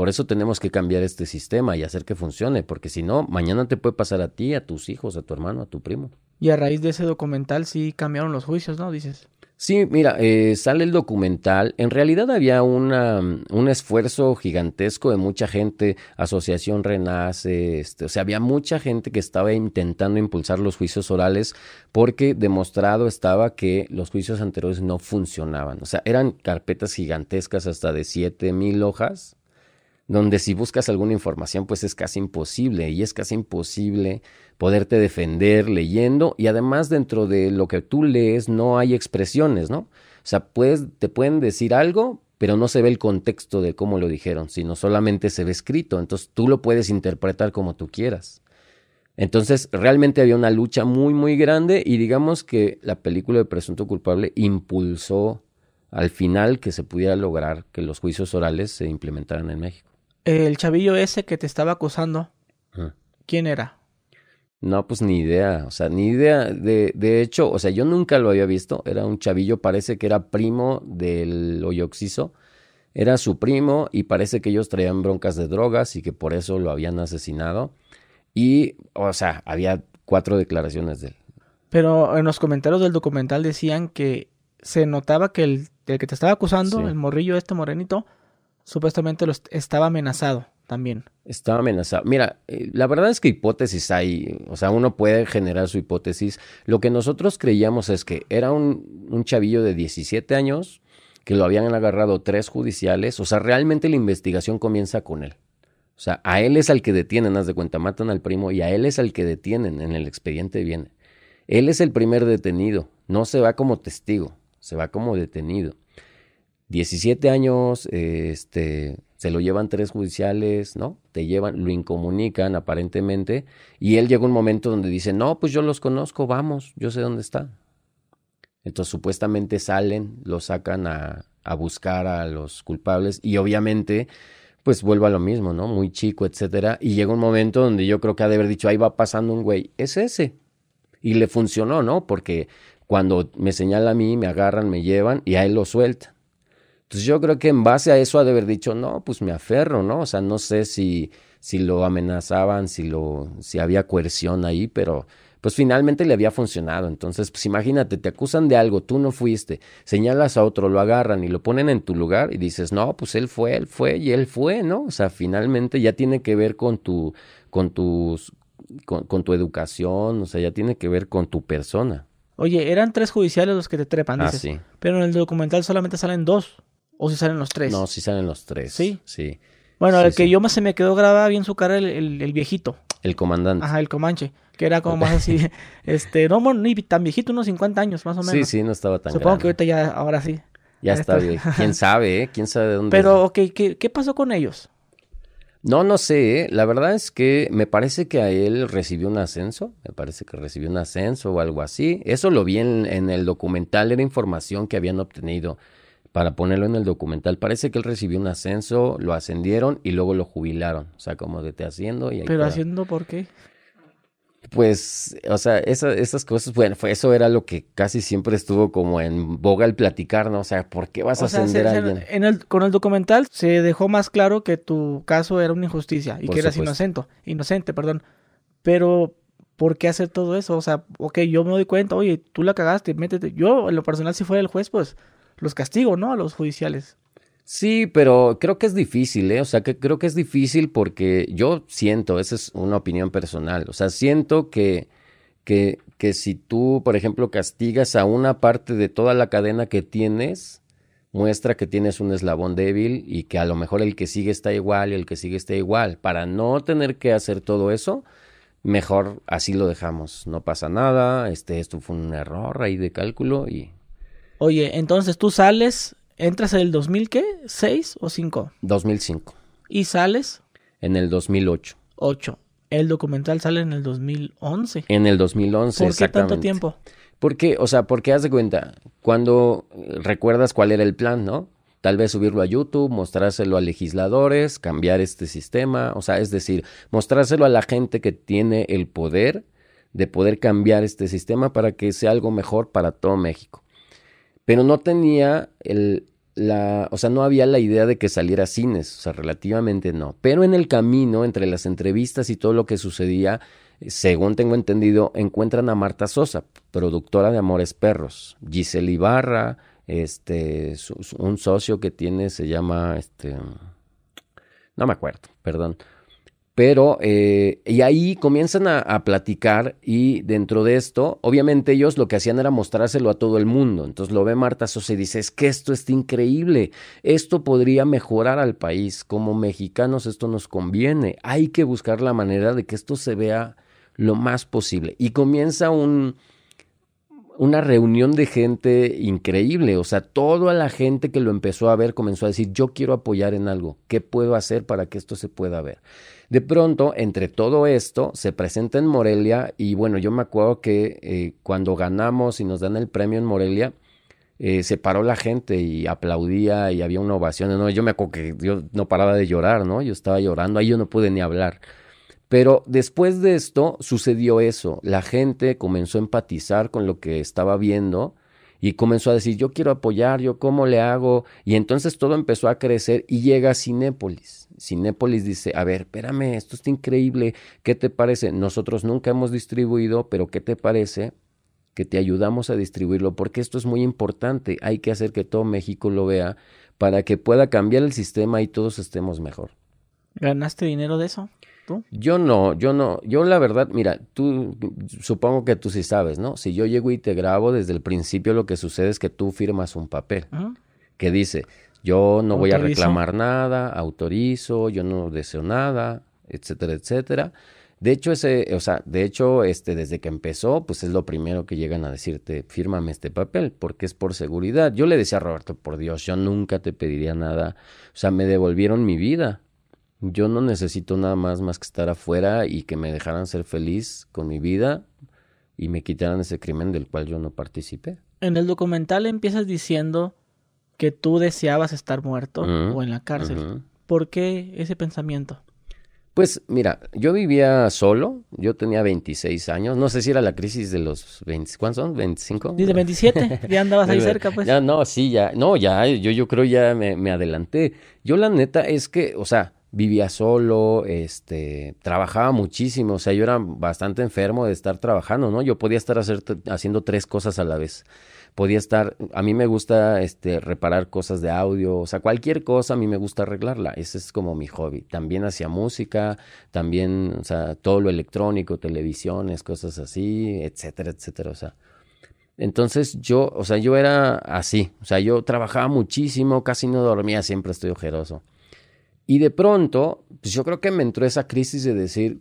Por eso tenemos que cambiar este sistema y hacer que funcione, porque si no, mañana te puede pasar a ti, a tus hijos, a tu hermano, a tu primo. Y a raíz de ese documental sí cambiaron los juicios, ¿no? Dices. Sí, mira, eh, sale el documental. En realidad había una, un esfuerzo gigantesco de mucha gente, Asociación Renace, este, o sea, había mucha gente que estaba intentando impulsar los juicios orales porque demostrado estaba que los juicios anteriores no funcionaban. O sea, eran carpetas gigantescas hasta de siete mil hojas donde si buscas alguna información pues es casi imposible y es casi imposible poderte defender leyendo y además dentro de lo que tú lees no hay expresiones, ¿no? O sea, te pueden decir algo, pero no se ve el contexto de cómo lo dijeron, sino solamente se ve escrito, entonces tú lo puedes interpretar como tú quieras. Entonces, realmente había una lucha muy, muy grande y digamos que la película de Presunto Culpable impulsó al final que se pudiera lograr que los juicios orales se implementaran en México. El chavillo ese que te estaba acusando, ¿quién era? No, pues ni idea, o sea, ni idea. De, de hecho, o sea, yo nunca lo había visto. Era un chavillo, parece que era primo del Oyoxiso. Era su primo y parece que ellos traían broncas de drogas y que por eso lo habían asesinado. Y, o sea, había cuatro declaraciones de él. Pero en los comentarios del documental decían que se notaba que el, que te estaba acusando, el morrillo este morenito, supuestamente lo estaba amenazado también. Estaba amenazado. Mira, eh, la verdad es que hipótesis hay, o sea, uno puede generar su hipótesis. Lo que nosotros creíamos es que era un, un chavillo de 17 años, que lo habían agarrado tres judiciales, o sea, realmente la investigación comienza con él. O sea, a él es al que detienen, haz de cuenta, matan al primo y a él es al que detienen, en el expediente viene. Él es el primer detenido, no se va como testigo, se va como detenido. 17 años, este, se lo llevan tres judiciales, ¿no? Te llevan, lo incomunican aparentemente, y él llega un momento donde dice, no, pues yo los conozco, vamos, yo sé dónde están. Entonces supuestamente salen, lo sacan a, a buscar a los culpables, y obviamente, pues vuelve a lo mismo, ¿no? Muy chico, etcétera, y llega un momento donde yo creo que ha de haber dicho, ahí va pasando un güey, es ese. Y le funcionó, ¿no? Porque cuando me señala a mí, me agarran, me llevan, y a él lo sueltan. Entonces yo creo que en base a eso ha de haber dicho, no, pues me aferro, ¿no? O sea, no sé si, si lo amenazaban, si, lo, si había coerción ahí, pero pues finalmente le había funcionado. Entonces, pues imagínate, te acusan de algo, tú no fuiste, señalas a otro, lo agarran y lo ponen en tu lugar y dices, no, pues él fue, él fue y él fue, ¿no? O sea, finalmente ya tiene que ver con tu, con tus, con, tu educación, o sea, ya tiene que ver con tu persona. Oye, eran tres judiciales los que te trepan, ah, dices. sí. Pero en el documental solamente salen dos. ¿O si salen los tres? No, si salen los tres. ¿Sí? Sí. Bueno, el que yo más se me quedó grabado bien su cara, el, el, viejito. El comandante. Ajá, el Comanche. Que era como más así, este, no, ni tan viejito, unos 50 años más o menos. Sí, sí, no estaba tan Supongo que ahorita ya, ahora sí. Ya está bien. ¿Quién sabe, eh? ¿Quién sabe de dónde? Pero, ok, ¿qué, ¿qué pasó con ellos? No, no sé. ¿eh? La verdad es que me parece que a él recibió un ascenso. Me parece que recibió un ascenso o algo así. Eso lo vi en, en el documental. Era información que habían obtenido para ponerlo en el documental. Parece que él recibió un ascenso, lo ascendieron y luego lo jubilaron. O sea, como de te haciendo y ahí ¿Pero haciendo por qué? pues, o sea, esas cosas, bueno, fue, eso era lo que casi siempre estuvo como en boga al platicar, ¿no? O sea, ¿por qué vas a ascender a alguien? En el, con el documental se dejó más claro que tu caso era una injusticia y que eras inocente, inocente, perdón. Pero, ¿por qué hacer todo eso? O sea, ok, yo me doy cuenta, oye, tú la cagaste, métete. Yo, en lo personal, si fuera el juez, pues los castigo, ¿no? A los judiciales. Sí, pero creo que es difícil, ¿eh? O sea, que creo que es difícil porque yo siento, esa es una opinión personal, o sea, siento que, que, que si tú, por ejemplo, castigas a una parte de toda la cadena que tienes, muestra que tienes un eslabón débil y que a lo mejor el que sigue está igual y el que sigue está igual. Para no tener que hacer todo eso, mejor así lo dejamos. No pasa nada, este, esto fue un error ahí de cálculo y... Oye, entonces tú sales ¿Entras en el 2000 qué? ¿6 o 5? 2005. ¿Y sales? En el 2008. 8. El documental sale en el 2011. En el 2011, ¿Por qué tanto tiempo? Porque, o sea, porque haz de cuenta, cuando recuerdas cuál era el plan, ¿no? Tal vez subirlo a YouTube, mostrárselo a legisladores, cambiar este sistema, o sea, es decir, mostrárselo a la gente que tiene el poder de poder cambiar este sistema para que sea algo mejor para todo México. Pero no tenía el, la, o sea, no había la idea de que saliera a cines, o sea, relativamente no. Pero en el camino, entre las entrevistas y todo lo que sucedía, según tengo entendido, encuentran a Marta Sosa, productora de Amores Perros, Giselle Ibarra, este, un socio que tiene se llama, este, no me acuerdo, perdón. Pero, eh, y ahí comienzan a, platicar y dentro de esto, obviamente ellos lo que hacían era mostrárselo a todo el mundo. Entonces lo ve Marta Sosa y dice, es que esto está increíble, esto podría mejorar al país, como mexicanos esto nos conviene, hay que buscar la manera de que esto se vea lo más posible. Y comienza un, una reunión de gente increíble, o sea, toda la gente que lo empezó a ver comenzó a decir, yo quiero apoyar en algo, ¿qué puedo hacer para que esto se pueda ver? De pronto, entre todo esto, se presenta en Morelia y bueno, yo me acuerdo que eh, cuando ganamos y nos dan el premio en Morelia, eh, se paró la gente y aplaudía y había una ovación. ¿no? Yo me acuerdo que yo no paraba de llorar, ¿no? Yo estaba llorando, ahí yo no pude ni hablar. Pero después de esto sucedió eso. La gente comenzó a empatizar con lo que estaba viendo y comenzó a decir, yo quiero apoyar, yo cómo le hago. Y entonces todo empezó a crecer y llega a Cinépolis. Cinépolis dice, a ver, espérame, esto está increíble, ¿qué te parece? Nosotros nunca hemos distribuido, pero ¿qué te parece? que te ayudamos a distribuirlo, porque esto es muy importante, hay que hacer que todo México lo vea para que pueda cambiar el sistema y todos estemos mejor. ¿Ganaste dinero de eso? Yo no, yo no, yo la verdad, mira, tú supongo que tú sí sabes, ¿no? Si yo llego y te grabo desde el principio, lo que sucede es que tú firmas un papel que dice, yo no voy a reclamar nada, autorizo, yo no deseo nada, etcétera, etcétera. De hecho, ese, o sea, de hecho, este, desde que empezó, pues es lo primero que llegan a decirte, fírmame este papel, porque es por seguridad. Yo le decía a Roberto, por Dios, yo nunca te pediría nada. O sea, me devolvieron mi vida. Yo no necesito nada más más que estar afuera y que me dejaran ser feliz con mi vida y me quitaran ese crimen del cual yo no participé. En el documental empiezas diciendo que tú deseabas estar muerto o en la cárcel. ¿Por qué ese pensamiento? Pues mira, yo vivía solo, yo tenía 26 años, no sé si era la crisis de los 20, ¿cuántos son? ¿25? De 27, ya andabas ahí cerca, pues. Ya, no, sí, ya, no, ya, yo, yo creo ya me, me adelanté. Yo la neta es que, o sea, vivía solo, este, trabajaba muchísimo, o sea, yo era bastante enfermo de estar trabajando, ¿no? Yo podía estar haciendo tres cosas a la vez. Podía estar, a mí me gusta este, reparar cosas de audio, o sea, cualquier cosa a mí me gusta arreglarla, ese es como mi hobby. También hacía música, también, o sea, todo lo electrónico, televisiones, cosas así, etcétera, etcétera, o sea. Entonces yo, o sea, yo era así, o sea, yo trabajaba muchísimo, casi no dormía, siempre estoy ojeroso. Y de pronto, pues yo creo que me entró esa crisis de decir,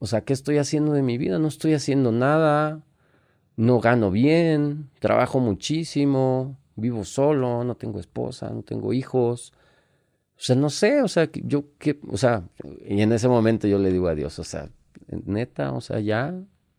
o sea, ¿qué estoy haciendo de mi vida? No estoy haciendo nada, no gano bien, trabajo muchísimo, vivo solo, no tengo esposa, no tengo hijos. O sea, no sé, o sea, yo qué, o sea, y en ese momento yo le digo a Dios, o sea, neta, o sea, ya,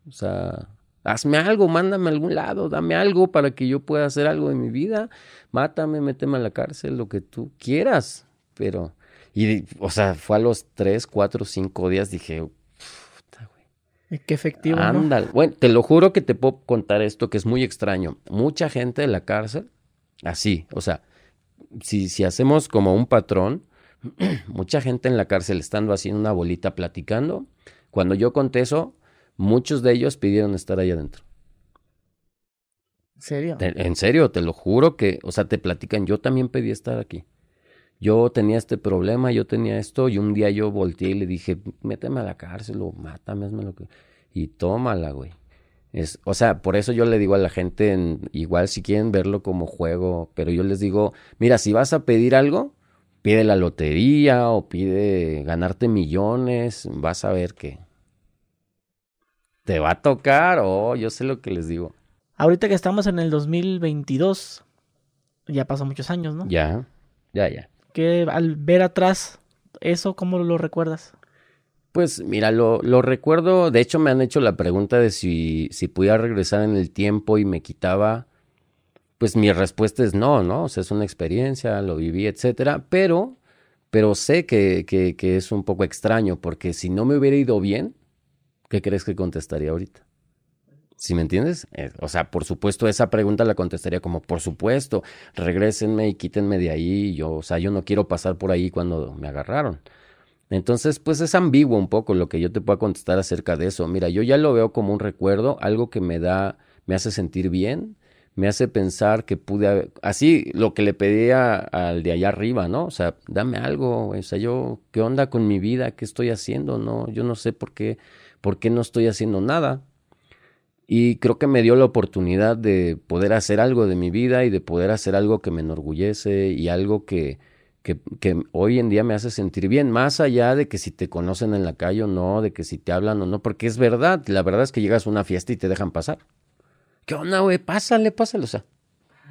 o sea, hazme algo, mándame a algún lado, dame algo para que yo pueda hacer algo de mi vida, mátame, méteme a la cárcel, lo que tú quieras, pero y, o sea, fue a los tres, cuatro, cinco días, dije, puta, güey. Qué efectivo. Ándale. Bueno, te lo juro que te puedo contar esto que es muy extraño. Mucha gente de la cárcel, así, o sea, si, si hacemos como un patrón, mucha gente en la cárcel estando así en una bolita platicando, cuando yo conté eso, muchos de ellos pidieron estar ahí adentro. ¿En serio? en serio, te lo juro que, o sea, te platican, yo también pedí estar aquí. Yo tenía este problema, yo tenía esto, y un día yo volteé y le dije, méteme a la cárcel o mátame, hazme lo que... Y tómala, güey. Es, o sea, por eso yo le digo a la gente, igual si quieren verlo como juego, pero yo les digo, mira, si vas a pedir algo, pide la lotería o pide ganarte millones, vas a ver que te va a tocar, oh, yo sé lo que les digo. Ahorita que estamos en el 2022, ya pasó muchos años, ¿no? Ya, ya, ya. Que al ver atrás eso, ¿cómo lo recuerdas? Pues mira, lo, lo, recuerdo, de hecho me han hecho la pregunta de si, si pudiera regresar en el tiempo y me quitaba, pues mi respuesta es no, ¿no? O sea, es una experiencia, lo viví, etcétera, pero, pero sé que, que, que es un poco extraño, porque si no me hubiera ido bien, ¿qué crees que contestaría ahorita? ¿Sí me entiendes? Eh, o sea, por supuesto, esa pregunta la contestaría como, por supuesto, regrésenme y quítenme de ahí. Yo, o sea, yo no quiero pasar por ahí cuando me agarraron. Entonces, pues es ambiguo un poco lo que yo te pueda contestar acerca de eso. Mira, yo ya lo veo como un recuerdo, algo que me da, me hace sentir bien, me hace pensar que pude, así lo que le pedía al de allá arriba, ¿no? O sea, dame algo, o sea, yo, ¿qué onda con mi vida? ¿Qué estoy haciendo? No, yo no sé por qué, por qué no estoy haciendo nada y creo que me dio la oportunidad de poder hacer algo de mi vida y de poder hacer algo que me enorgullece y algo que, que, que, hoy en día me hace sentir bien, más allá de que si te conocen en la calle o no, de que si te hablan o no, porque es verdad, la verdad es que llegas a una fiesta y te dejan pasar. ¿Qué onda, güey? Pásale, pásale, o sea.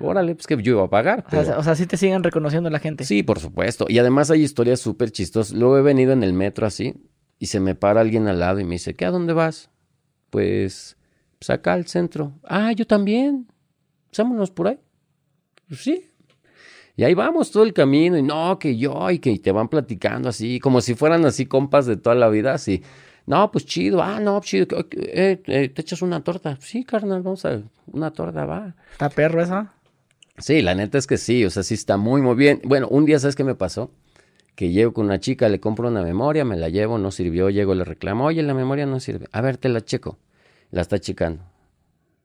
Órale, pues que yo iba a pagar. O, sea, sí te siguen reconociendo la gente. Sí, por supuesto. Y además hay historias súper chistosas. Luego he venido en el metro así y se me para alguien al lado y me dice, ¿qué? ¿A dónde vas? Pues pues acá al centro. Ah, yo también. Vámonos por ahí. Pues sí. Y ahí vamos todo el camino, y no, que yo, y que te van platicando así, como si fueran así compas de toda la vida, así. No, pues chido, ah, no, chido, eh, eh, te echas una torta. Sí, carnal, vamos a, una torta, va. ¿Está perro esa? Sí, la neta es que sí, o sea, sí está muy, muy bien. Bueno, un día, ¿sabes qué me pasó? Que llego con una chica, le compro una memoria, me la llevo, no sirvió, llego, le reclamo, oye, la memoria no sirve. A ver, te la checo la está checando.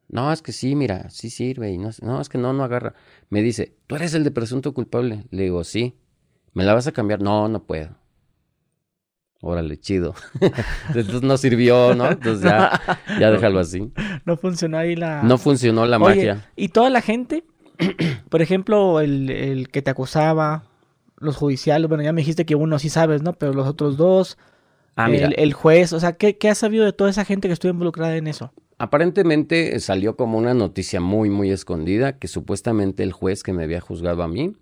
No, es que sí, mira, sí sirve. Y no, no, es que no, no agarra. Me dice, ¿tú eres el de presunto culpable? Le digo, sí. ¿Me la vas a cambiar? No, no puedo. Órale, chido. Entonces no sirvió, ¿no? Entonces ya, ya déjalo así. No funcionó ahí la... No funcionó la magia. Y toda la gente, por ejemplo, el, el, que te acusaba, los judiciales, bueno, ya me dijiste que uno sí sabes, ¿no? Pero los otros dos, Ah, el, juez, o sea, ¿qué, ¿qué has sabido de toda esa gente que estuvo involucrada en eso? Aparentemente salió como una noticia muy, muy escondida que supuestamente el juez que me había juzgado a mí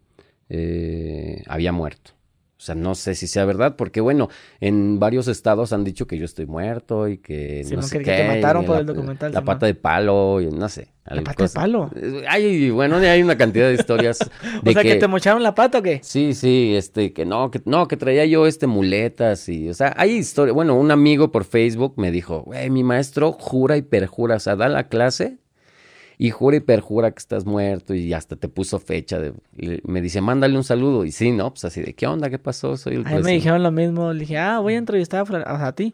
eh, había muerto. O sea, no sé si sea verdad, porque bueno, en varios estados han dicho que yo estoy muerto y que no sé que, qué, te mataron por el documental. La pata de palo y no sé. ¿La pata de palo? Ay, bueno, hay una cantidad de historias. De o sea, que, te mocharon la pata o qué? Sí, sí, este, que no, que no, que traía yo este muletas y, o sea, hay historia. Bueno, un amigo por Facebook me dijo, güey, mi maestro jura y perjura, o sea, da la clase y jura y perjura que estás muerto y hasta te puso fecha. De, me dice, mándale un saludo. Y sí, ¿no? Pues así de, ¿qué onda? ¿Qué pasó? Soy el A me dijeron lo mismo. Le dije, ah, voy a entrevistar a, a ti.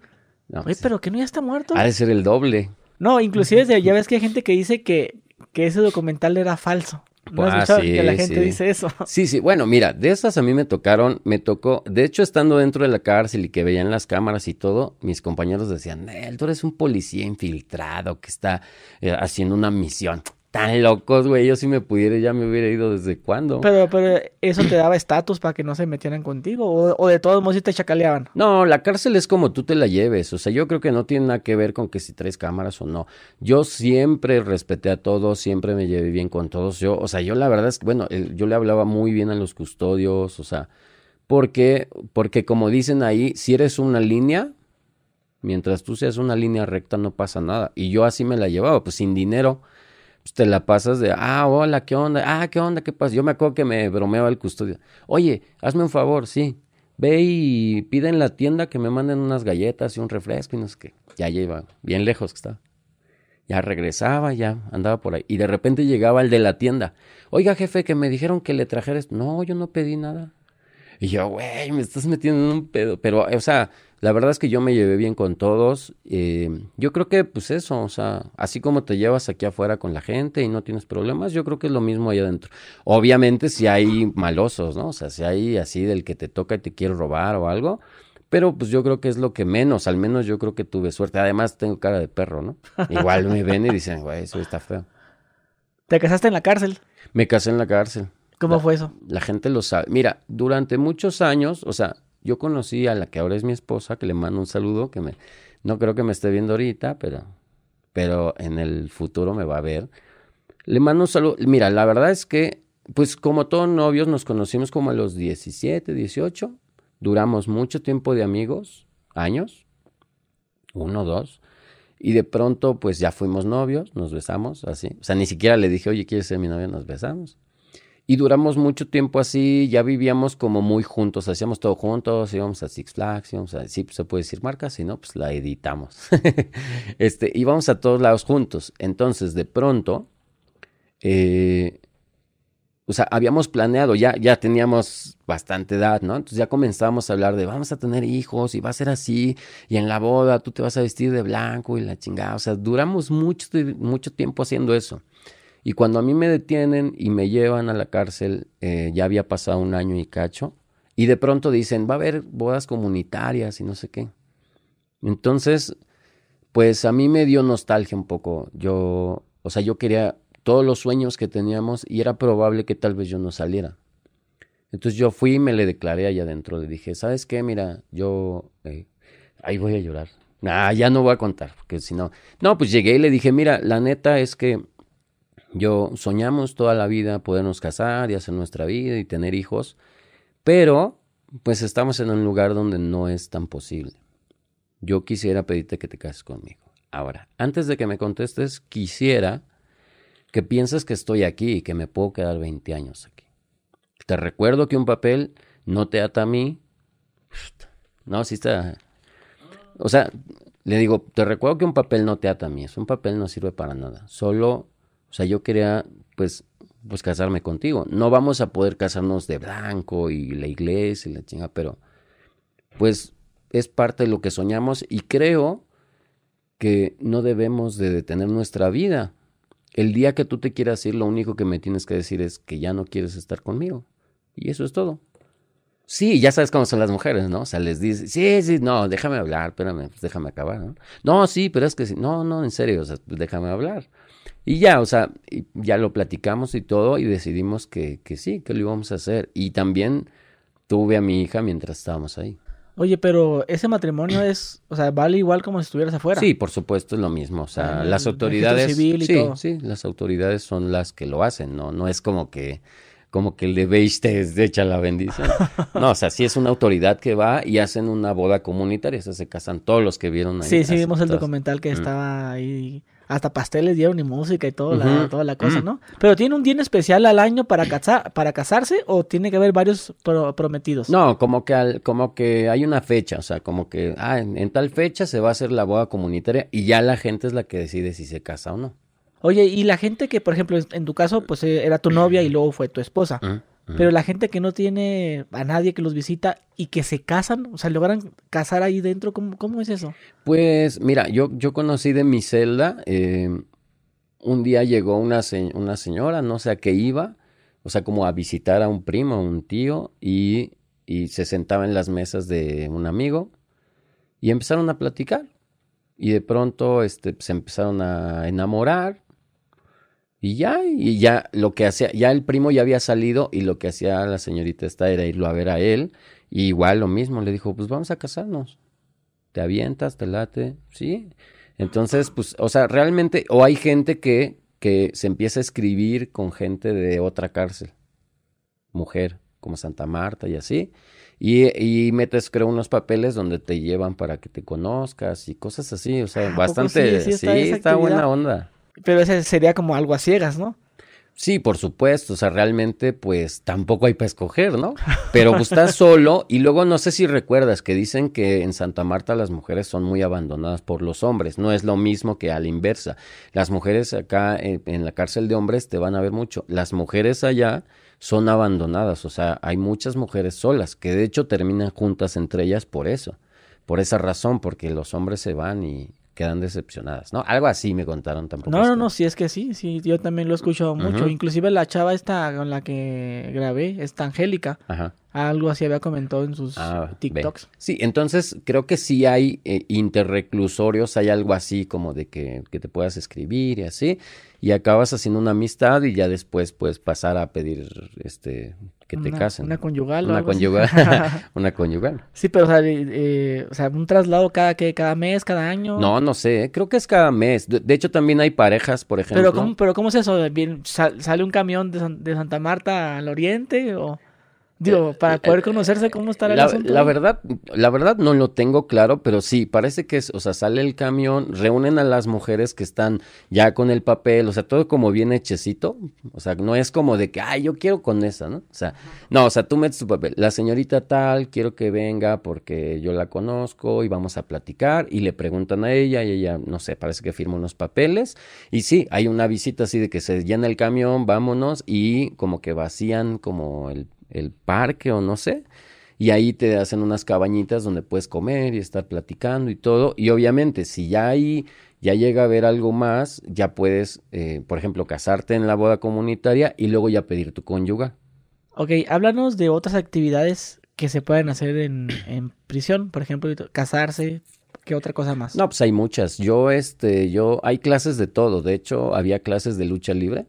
Oye, pues pero que no ya está muerto. Ha de ser el doble. No, inclusive ya ves que hay gente que dice que, que ese documental era falso. ¿No has ah, que la gente dice eso? Sí, sí. Bueno, mira, de esas a mí me tocaron, me tocó, de hecho, estando dentro de la cárcel y que veían las cámaras y todo, mis compañeros decían, Nel, tú eres un policía infiltrado que está eh, haciendo una misión tan locos, güey. Yo si me pudiera ya me hubiera ido desde cuándo. Pero, pero eso te daba estatus para que no se metieran contigo o, de todos modos si te chacaleaban. No, la cárcel es como tú te la lleves. O sea, yo creo que no tiene nada que ver con que si traes cámaras o no. Yo siempre respeté a todos, siempre me llevé bien con todos. Yo, o sea, yo la verdad es que, bueno, yo le hablaba muy bien a los custodios, o sea, porque, porque como dicen ahí, si eres una línea, mientras tú seas una línea recta no pasa nada. Y yo así me la llevaba, pues sin dinero pues te la pasas de, ah, hola, ¿qué onda? Ah, ¿qué onda? ¿Qué pasa? Yo me acuerdo que me bromeaba el custodio. Oye, hazme un favor, sí. ve y pide en la tienda que me manden unas galletas y un refresco y no sé qué. Ya lleva, bien lejos que estaba. Ya regresaba, ya andaba por ahí. Y de repente llegaba el de la tienda. Oiga, jefe, que me dijeron que le trajeras. No, yo no pedí nada. Y yo, güey, me estás metiendo en un pedo. Pero, o sea, la verdad es que yo me llevé bien con todos. Eh, yo creo que, pues eso, o sea, así como te llevas aquí afuera con la gente y no tienes problemas, yo creo que es lo mismo allá adentro. Obviamente, si hay malosos, ¿no? O sea, si hay así del que te toca y te quiere robar o algo. Pero pues yo creo que es lo que menos, al menos yo creo que tuve suerte. Además, tengo cara de perro, ¿no? Igual me ven y dicen, güey, eso está feo. ¿Te casaste en la cárcel? Me casé en la cárcel. ¿Cómo fue eso? La gente lo sabe. Mira, durante muchos años, o sea, yo conocí a la que ahora es mi esposa, que le mando un saludo, que me, no creo que me esté viendo ahorita, pero, pero en el futuro me va a ver. Le mando un saludo. Mira, la verdad es que, pues como todos novios, nos conocimos como a los 17, 18. Duramos mucho tiempo de amigos, años, uno, dos. Y de pronto, pues ya fuimos novios, nos besamos, así. O sea, ni siquiera le dije, oye, ¿quieres ser mi novia? Nos besamos. Y duramos mucho tiempo así, ya vivíamos como muy juntos, hacíamos todo juntos, íbamos a Six Flags, íbamos a, sí, se puede decir marca, si no, pues la editamos. este, íbamos a todos lados juntos. Entonces, de pronto, eh, o sea, habíamos planeado, ya, ya teníamos bastante edad, ¿no? Entonces ya comenzábamos a hablar de vamos a tener hijos y va a ser así, y en la boda tú te vas a vestir de blanco y la chingada. O sea, duramos mucho, mucho tiempo haciendo eso. Y cuando a mí me detienen y me llevan a la cárcel, eh, ya había pasado un año y cacho, y de pronto dicen, va a haber bodas comunitarias y no sé qué. Entonces, pues a mí me dio nostalgia un poco. Yo, o sea, yo quería todos los sueños que teníamos y era probable que tal vez yo no saliera. Entonces yo fui y me le declaré allá adentro. Le dije, ¿sabes qué? Mira, yo... Eh, ahí voy a llorar. Ah, ya no voy a contar, porque si no... No, pues llegué y le dije, mira, la neta es que yo soñamos toda la vida podernos casar y hacer nuestra vida y tener hijos, pero pues estamos en un lugar donde no es tan posible. Yo quisiera pedirte que te cases conmigo. Ahora, antes de que me contestes, quisiera que pienses que estoy aquí y que me puedo quedar 20 años aquí. Te recuerdo que un papel no te ata a mí. No, sí está. O sea, le digo, te recuerdo que un papel no te ata a mí. Es un papel no sirve para nada. Solo o sea, yo quería, pues, pues casarme contigo. No vamos a poder casarnos de blanco y la iglesia y la chinga, pero pues es parte de lo que soñamos y creo que no debemos de detener nuestra vida. El día que tú te quieras ir, lo único que me tienes que decir es que ya no quieres estar conmigo. Y eso es todo. Sí, ya sabes cómo son las mujeres, ¿no? O sea, les dice, sí, sí, no, déjame hablar, espérame, pues déjame acabar, ¿no? No, sí, pero es que sí, no, no, en serio, o sea, déjame hablar. Y ya, o sea, ya lo platicamos y todo y decidimos que, que sí, que lo íbamos a hacer. Y también tuve a mi hija mientras estábamos ahí. Oye, pero ese matrimonio es, o sea, vale igual como si estuvieras afuera. Sí, por supuesto es lo mismo. O sea, ah, las autoridades, sí, sí, las autoridades son las que lo hacen, no, no es como que, como que el de beige te echa la bendición. No, o sea, sí es una autoridad que va y hacen una boda comunitaria, o sea, se casan todos los que vieron ahí. Sí, sí, vimos el documental que estaba ahí hasta pasteles dieron y música y todo la, toda la cosa, ¿no? Pero ¿tiene un día especial al año para, para casarse o tiene que haber varios prometidos? No, como que, al, como que hay una fecha, o sea, como que ah, en, tal fecha se va a hacer la boda comunitaria y ya la gente es la que decide si se casa o no. Oye, y la gente que, por ejemplo, en tu caso, pues eh, era tu novia y luego fue tu esposa. Pero la gente que no tiene a nadie que los visita y que se casan, o sea, logran casar ahí dentro, ¿cómo, cómo es eso? Pues mira, yo, yo conocí de mi celda, eh, un día llegó una, una señora, no sé a qué iba, o sea, como a visitar a un primo, un tío, y, y se sentaba en las mesas de un amigo y empezaron a platicar. Y de pronto este, se empezaron a enamorar y ya, y ya lo que hacía, ya el primo ya había salido y lo que hacía la señorita esta era irlo a ver a él. Y igual lo mismo, le dijo, pues vamos a casarnos. Te avientas, te late, ¿sí? Entonces, pues, o sea, realmente, o hay gente que, que se empieza a escribir con gente de otra cárcel, mujer, como Santa Marta y así. Y, y, metes, creo, unos papeles donde te llevan para que te conozcas y cosas así. O sea, bastante. Sí, está, buena onda. Pero ese sería como algo a ciegas, ¿no? Sí, por supuesto, o sea, realmente pues tampoco hay para escoger, ¿no? Pero pues estás solo y luego no sé si recuerdas que dicen que en Santa Marta las mujeres son muy abandonadas por los hombres, no es lo mismo que a la inversa. Las mujeres acá en, en la cárcel de hombres te van a ver mucho, las mujeres allá son abandonadas, o sea, hay muchas mujeres solas que de hecho terminan juntas entre ellas por eso, por esa razón, porque los hombres se van y, quedan decepcionadas, ¿no? Algo así me contaron tampoco. No, no, no, sí es que sí, sí, yo también lo he escuchado mucho. Inclusive la chava esta con la que grabé, esta Angélica, Ajá. algo así había comentado en sus ah, TikToks. Sí, entonces creo que sí hay eh, interreclusorios, hay algo así como de que, que te puedas escribir y así y acabas haciendo una amistad y ya después puedes pasar a pedir este que te casen. Una conyugal. Una conyugal. una conyugal. Sí, pero o sea, eh, o sea, un traslado cada que cada mes, cada año. No, no sé, creo que es cada mes. De, hecho también hay parejas, por ejemplo. Pero cómo, pero cómo es eso, ¿sale un camión de, de Santa Marta al oriente o Digo, para poder conocerse cómo está el la, asunto. La verdad, la verdad no lo tengo claro, pero sí, parece que es, o sea, sale el camión, reúnen a las mujeres que están ya con el papel, o sea, todo como bien hechecito, o sea, no es como de que, ay, yo quiero con esa, ¿no? O sea, no, o sea, tú metes tu papel, la señorita tal, quiero que venga porque yo la conozco y vamos a platicar y le preguntan a ella y ella, no sé, parece que firma unos papeles y sí, hay una visita así de que se llena el camión, vámonos y como que vacían como el el parque o no sé. Y ahí te hacen unas cabañitas donde puedes comer y estar platicando y todo. Y obviamente, si ya ahí ya llega a haber algo más, ya puedes, eh, por ejemplo, casarte en la boda comunitaria y luego ya pedir tu cónyuge. Ok, háblanos de otras actividades que se pueden hacer en, en prisión, por ejemplo, casarse, ¿Qué otra cosa más? No, pues hay muchas. Yo, este, yo, hay clases de todo. De hecho, había clases de lucha libre.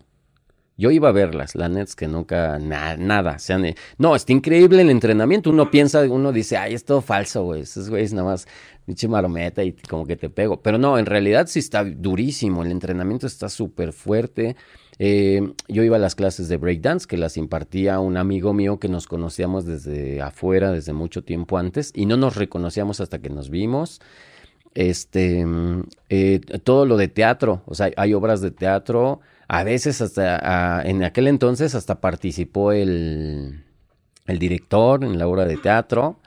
Yo iba a verlas, la neta que nunca, nada, sean, no, está increíble el entrenamiento, uno piensa, uno dice, ay, es todo falso, güey, esos güeyes nada más, pinche marometa y como que te pego, pero no, en realidad sí está durísimo, el entrenamiento está súper fuerte, eh, yo iba a las clases de breakdance que las impartía un amigo mío que nos conocíamos desde afuera, desde mucho tiempo antes, y no nos reconocíamos hasta que nos vimos, este, eh, todo lo de teatro, o sea, hay obras de teatro, a veces hasta, en aquel entonces hasta participó el, el director en la obra de teatro.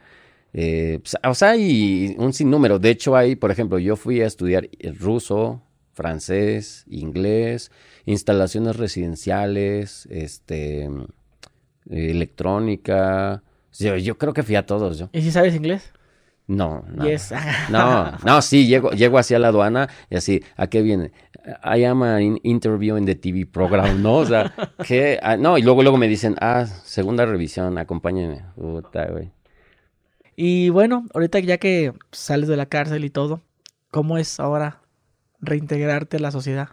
Eh, pues, o sea, hay un sinnúmero. De hecho, hay, por ejemplo, yo fui a estudiar ruso, francés, inglés, instalaciones residenciales, este, electrónica. Yo, yo creo que fui a todos. Yo. ¿Y si sabes inglés? No, no. No, no, sí, llego, llego hacia la aduana y así, ¿a qué viene? I am an interview in the TV program, ¿no? O sea, que, ah, no, y luego, luego me dicen, ah, segunda revisión, acompáñenme. Puta, güey. Y bueno, ahorita ya que sales de la cárcel y todo, ¿cómo es ahora reintegrarte a la sociedad?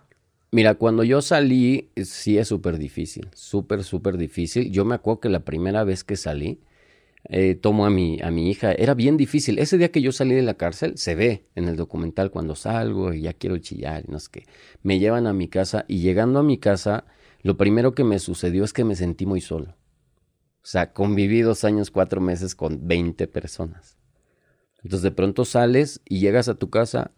Mira, cuando yo salí, sí es súper difícil, súper, súper difícil. Yo me acuerdo que la primera vez que salí, eh, tomo a mi, a mi hija. Era bien difícil. Ese día que yo salí de la cárcel, se ve en el documental cuando salgo y ya quiero chillar y no sé qué. Me llevan a mi casa y llegando a mi casa, lo primero que me sucedió es que me sentí muy solo. O sea, conviví dos años, cuatro meses con 20 personas. Entonces de pronto sales y llegas a tu casa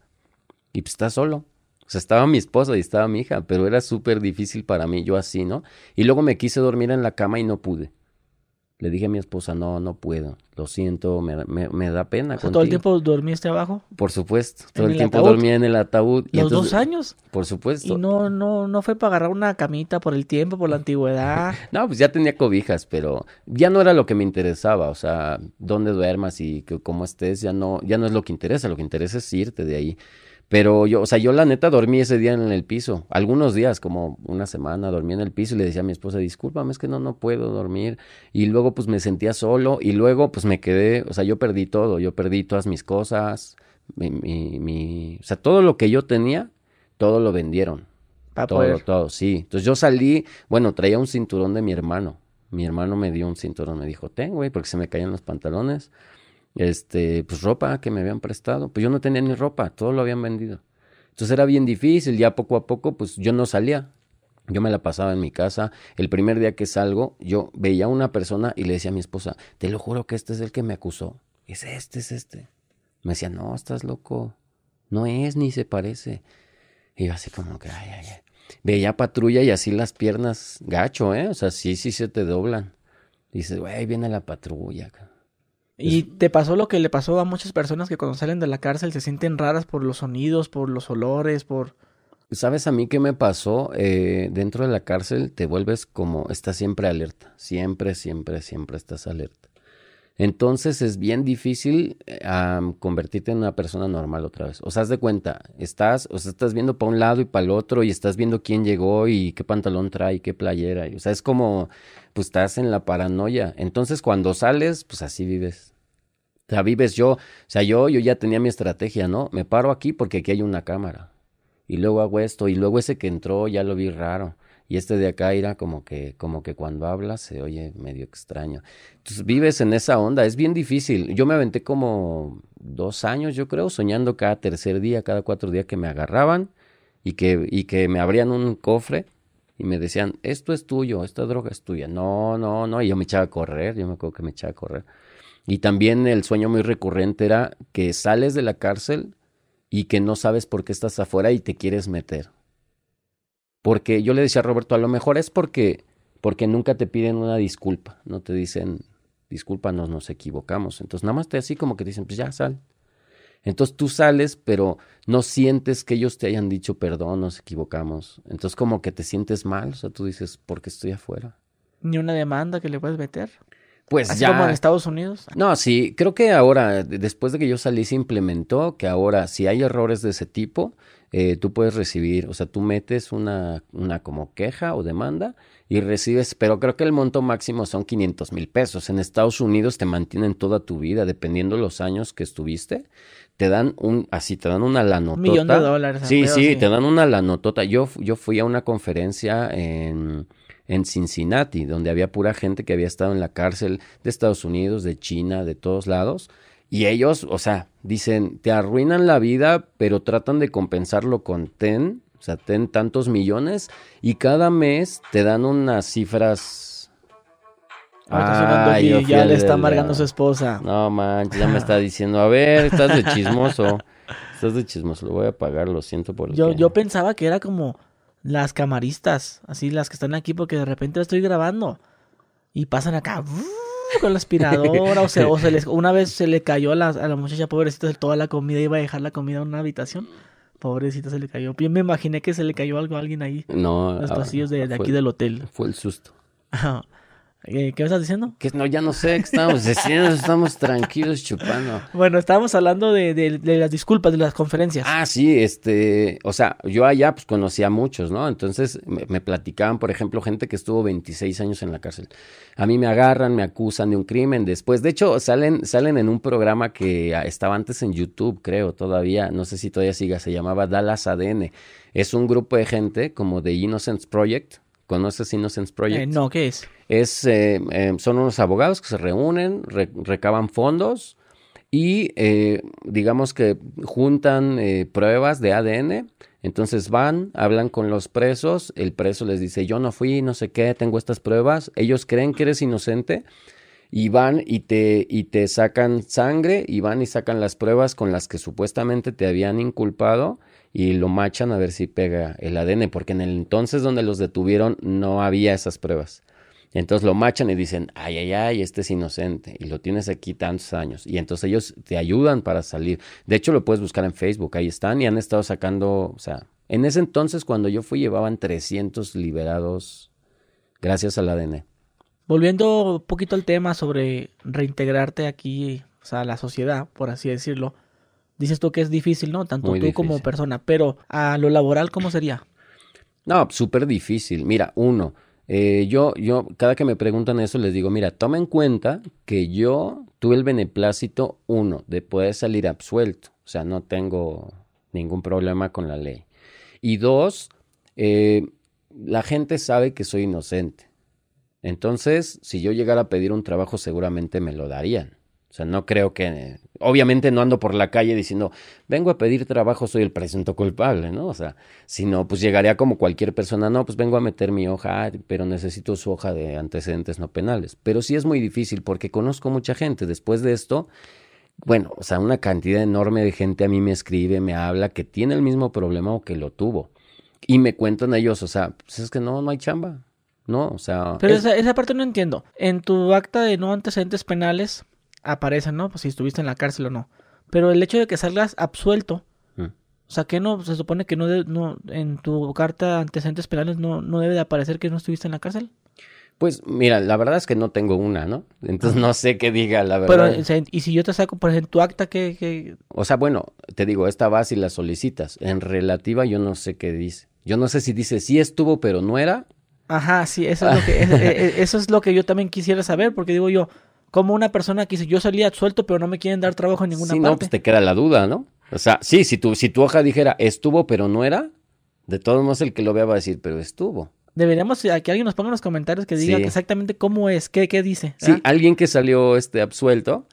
y pues estás solo. O sea, estaba mi esposa y estaba mi hija, pero era súper difícil para mí, yo así, ¿no? Y luego me quise dormir en la cama y no pude. Le dije a mi esposa, no, no puedo, lo siento, me, me, da pena. ¿Todo el tiempo dormiste abajo? Por supuesto, todo el, tiempo dormía en el ataúd. ¿Los dos años? Por supuesto. ¿Y no, no, no fue para agarrar una camita por el tiempo, por la antigüedad? no, pues ya tenía cobijas, pero ya no era lo que me interesaba, o sea, dónde duermas y cómo estés, ya no, ya no es lo que interesa, lo que interesa es irte de ahí. Pero yo, o sea, yo la neta dormí ese día en el piso. Algunos días, como una semana, dormí en el piso y le decía a mi esposa, discúlpame, es que no, no puedo dormir. Y luego, pues me sentía solo y luego, pues me quedé, o sea, yo perdí todo. Yo perdí todas mis cosas, mi, mi, o sea, todo lo que yo tenía, todo lo vendieron. todo, todo, sí. Entonces yo salí, bueno, traía un cinturón de mi hermano. Mi hermano me dio un cinturón, me dijo, ten, güey, porque se me caían los pantalones este, pues ropa que me habían prestado. Pues yo no tenía ni ropa, todo lo habían vendido. Entonces era bien difícil, ya poco a poco, pues yo no salía. Yo me la pasaba en mi casa. El primer día que salgo, yo veía a una persona y le decía a mi esposa, te lo juro que este es el que me acusó. Es este, es este. Me decía, no, estás loco. No es, ni se parece. Y yo así como que, ay, ay, ay. veía patrulla y así las piernas gacho, ¿eh? O sea, sí, sí se te doblan. Dices, güey, viene la patrulla. ¿Y te pasó lo que le pasó a muchas personas que cuando salen de la cárcel se sienten raras por los sonidos, por los olores, por... ¿Sabes a mí qué me pasó? Eh, dentro de la cárcel te vuelves como, estás siempre alerta, siempre, siempre, siempre estás alerta. Entonces es bien difícil convertirte en una persona normal otra vez. O sea, haz de cuenta, estás, o sea, estás viendo para un lado y para el otro y estás viendo quién llegó y qué pantalón trae, qué playera. o sea, es como, pues estás en la paranoia. Entonces cuando sales, pues así vives. O sea, vives yo, o sea, yo, yo ya tenía mi estrategia, ¿no? Me paro aquí porque aquí hay una cámara. Y luego hago esto, y luego ese que entró ya lo vi raro. Y este de acá era como que, como que cuando habla se oye medio extraño. Entonces vives en esa onda, es bien difícil. Yo me aventé como dos años, yo creo, soñando cada tercer día, cada cuatro días que me agarraban y que, y que me abrían un cofre y me decían, esto es tuyo, esta droga es tuya. No, no, no. Y yo me echaba a correr, yo me acuerdo que me echaba a correr. Y también el sueño muy recurrente era que sales de la cárcel y que no sabes por qué estás afuera y te quieres meter. Porque yo le decía a Roberto, a lo mejor es porque, porque nunca te piden una disculpa, no te dicen, discúlpanos, nos equivocamos. Entonces nada más te así como que dicen, pues ya sal. Entonces tú sales, pero no sientes que ellos te hayan dicho perdón, nos equivocamos. Entonces como que te sientes mal, o sea, tú dices, ¿por qué estoy afuera? Ni una demanda que le puedes meter. Pues Así ya. como en Estados Unidos. No, sí, creo que ahora, después de que yo salí, se implementó que ahora, si hay errores de ese tipo, eh, tú puedes recibir, o sea, tú metes una, una como queja o demanda y recibes, pero creo que el monto máximo son 500 mil pesos. En Estados Unidos te mantienen toda tu vida, dependiendo los años que estuviste, te dan un, así, te dan una lanotota. Un millón de dólares. Sí, creo, sí, te dan una lanotota. Yo, yo fui a una conferencia en, en Cincinnati, donde había pura gente que había estado en la cárcel de Estados Unidos, de China, de todos lados. Y ellos, o sea, dicen, te arruinan la vida, pero tratan de compensarlo con ten, o sea, ten tantos millones, y cada mes te dan unas cifras. Sonando Ay, yo ya le está amargando su esposa. No manches, ya me está diciendo, a ver, estás de chismoso. Estás de chismoso, lo voy a pagar, lo siento por Yo, yo pensaba que era como las camaristas, así las que están aquí, porque de repente estoy grabando y pasan acá con la aspiradora, o, se, o se les, una vez se le cayó a la, a la muchacha pobrecita toda la comida, iba a dejar la comida en una habitación. Pobrecita se le cayó. Yo me imaginé que se le cayó algo a alguien ahí, No, en los ah, pasillos de, de fue- aquí del hotel. Fue el susto. ¿Qué me estás diciendo? Que no, ya no sé qué estamos diciendo, estamos tranquilos chupando. Bueno, estábamos hablando de, de- de las disculpas, de las conferencias. Ah, sí, este, o sea, yo allá pues conocí a muchos, ¿no? Entonces me, me platicaban, por ejemplo, gente que estuvo 26 años en la cárcel. A mí me agarran, me acusan de un crimen después. De hecho, salen, salen en un programa que ah, estaba antes en YouTube, creo, todavía, no sé si todavía siga, se llamaba Dallas ADN. Es un grupo de gente como de Innocence Project. ¿Conoces Innocence Project? Eh, no, ¿qué es? es, eh, eh, son unos abogados que se reúnen, re- recaban fondos y digamos que juntan pruebas de ADN. Entonces van, hablan con los presos, el preso les dice, yo no fui, no sé qué, tengo estas pruebas. Ellos creen que eres inocente y van y te, y te sacan sangre y van y sacan las pruebas con las que supuestamente te habían inculpado y lo machan a ver si pega el ADN, porque en el entonces donde los detuvieron no había esas pruebas. Entonces lo machan y dicen, ay, ay, ay, este es inocente y lo tienes aquí tantos años. Y entonces ellos te ayudan para salir. De hecho, lo puedes buscar en Facebook, ahí están y han estado sacando, o sea, en ese entonces cuando yo fui llevaban 300 liberados gracias al ADN. Volviendo un poquito al tema sobre reintegrarte aquí, o sea, a la sociedad, por así decirlo. Dices tú que es difícil, ¿no? Tanto Muy tú como persona, pero a lo laboral, ¿cómo sería? No, súper difícil. Mira, uno, eh, yo, yo, cada que me preguntan eso, les digo, mira, toma en cuenta que yo tuve el beneplácito, uno, de poder salir absuelto. O sea, no tengo ningún problema con la ley. Y dos, eh, la gente sabe que soy inocente. Entonces, si yo llegara a pedir un trabajo, seguramente me lo darían. O sea, no creo que... Obviamente no ando por la calle diciendo, vengo a pedir trabajo, soy el presunto culpable, ¿no? O sea, si no, pues llegaría como cualquier persona, no, pues vengo a meter mi hoja, pero necesito su hoja de antecedentes no penales. Pero sí es muy difícil porque conozco mucha gente. Después de esto, bueno, o sea, una cantidad enorme de gente a mí me escribe, me habla, que tiene el mismo problema o que lo tuvo. Y me cuentan ellos, o sea, pues es que no, no hay chamba. No, o sea. Pero es- esa, esa parte no entiendo. En tu acta de no antecedentes penales aparece, ¿no? Pues si estuviste en la cárcel o no. Pero el hecho de que salgas absuelto, Mm. o sea, que no, se supone que no, de- no en tu carta de antecedentes penales no, no debe de aparecer que no estuviste en la cárcel. Pues mira, la verdad es que no tengo una, ¿no? Entonces no sé qué diga la Pero, verdad. o sea, y si yo te saco, por ejemplo, tu acta que, que O sea, bueno, te digo, esta vas y la solicitas. En relativa yo no sé qué dice. Yo no sé si dice sí estuvo, pero no era. Ajá, sí, eso es lo que, es- eh, eso es lo que yo también quisiera saber, porque digo yo, como una persona que dice, yo salí absuelto, pero no me quieren dar trabajo en ninguna sí, no, parte. pues te queda la duda, ¿no? O sea, sí, si tu, si tu hoja dijera estuvo, pero no era, de todos modos el que lo vea va a decir, pero estuvo. Deberíamos eh, que alguien nos ponga en los comentarios que diga Sí. exactamente cómo es, qué, qué dice. Sí, ¿verdad? alguien que salió este absuelto,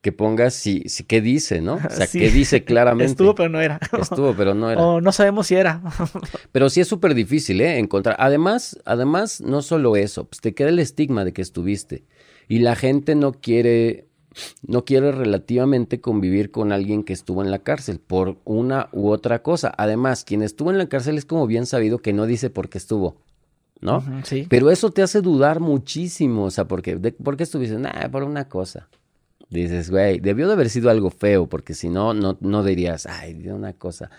que ponga si, si qué dice, ¿no? O sea, Sí. qué dice claramente. Estuvo, pero no era. Estuvo, pero no era. O no sabemos si era. Pero sí es súper difícil, ¿eh? Encontrar. Además, además, no solo eso, pues te queda el estigma de que estuviste. Y la gente no quiere, no quiere relativamente convivir con alguien que estuvo en la cárcel por una u otra cosa. Además, quien estuvo en la cárcel es como bien sabido que no dice por qué estuvo, ¿no? Sí. Pero eso te hace dudar muchísimo, o sea, porque, de- ¿por qué estuviste? Nah, por una cosa. Dices, güey, debió de haber sido algo feo, porque si no, no, no dirías, ay, de una cosa.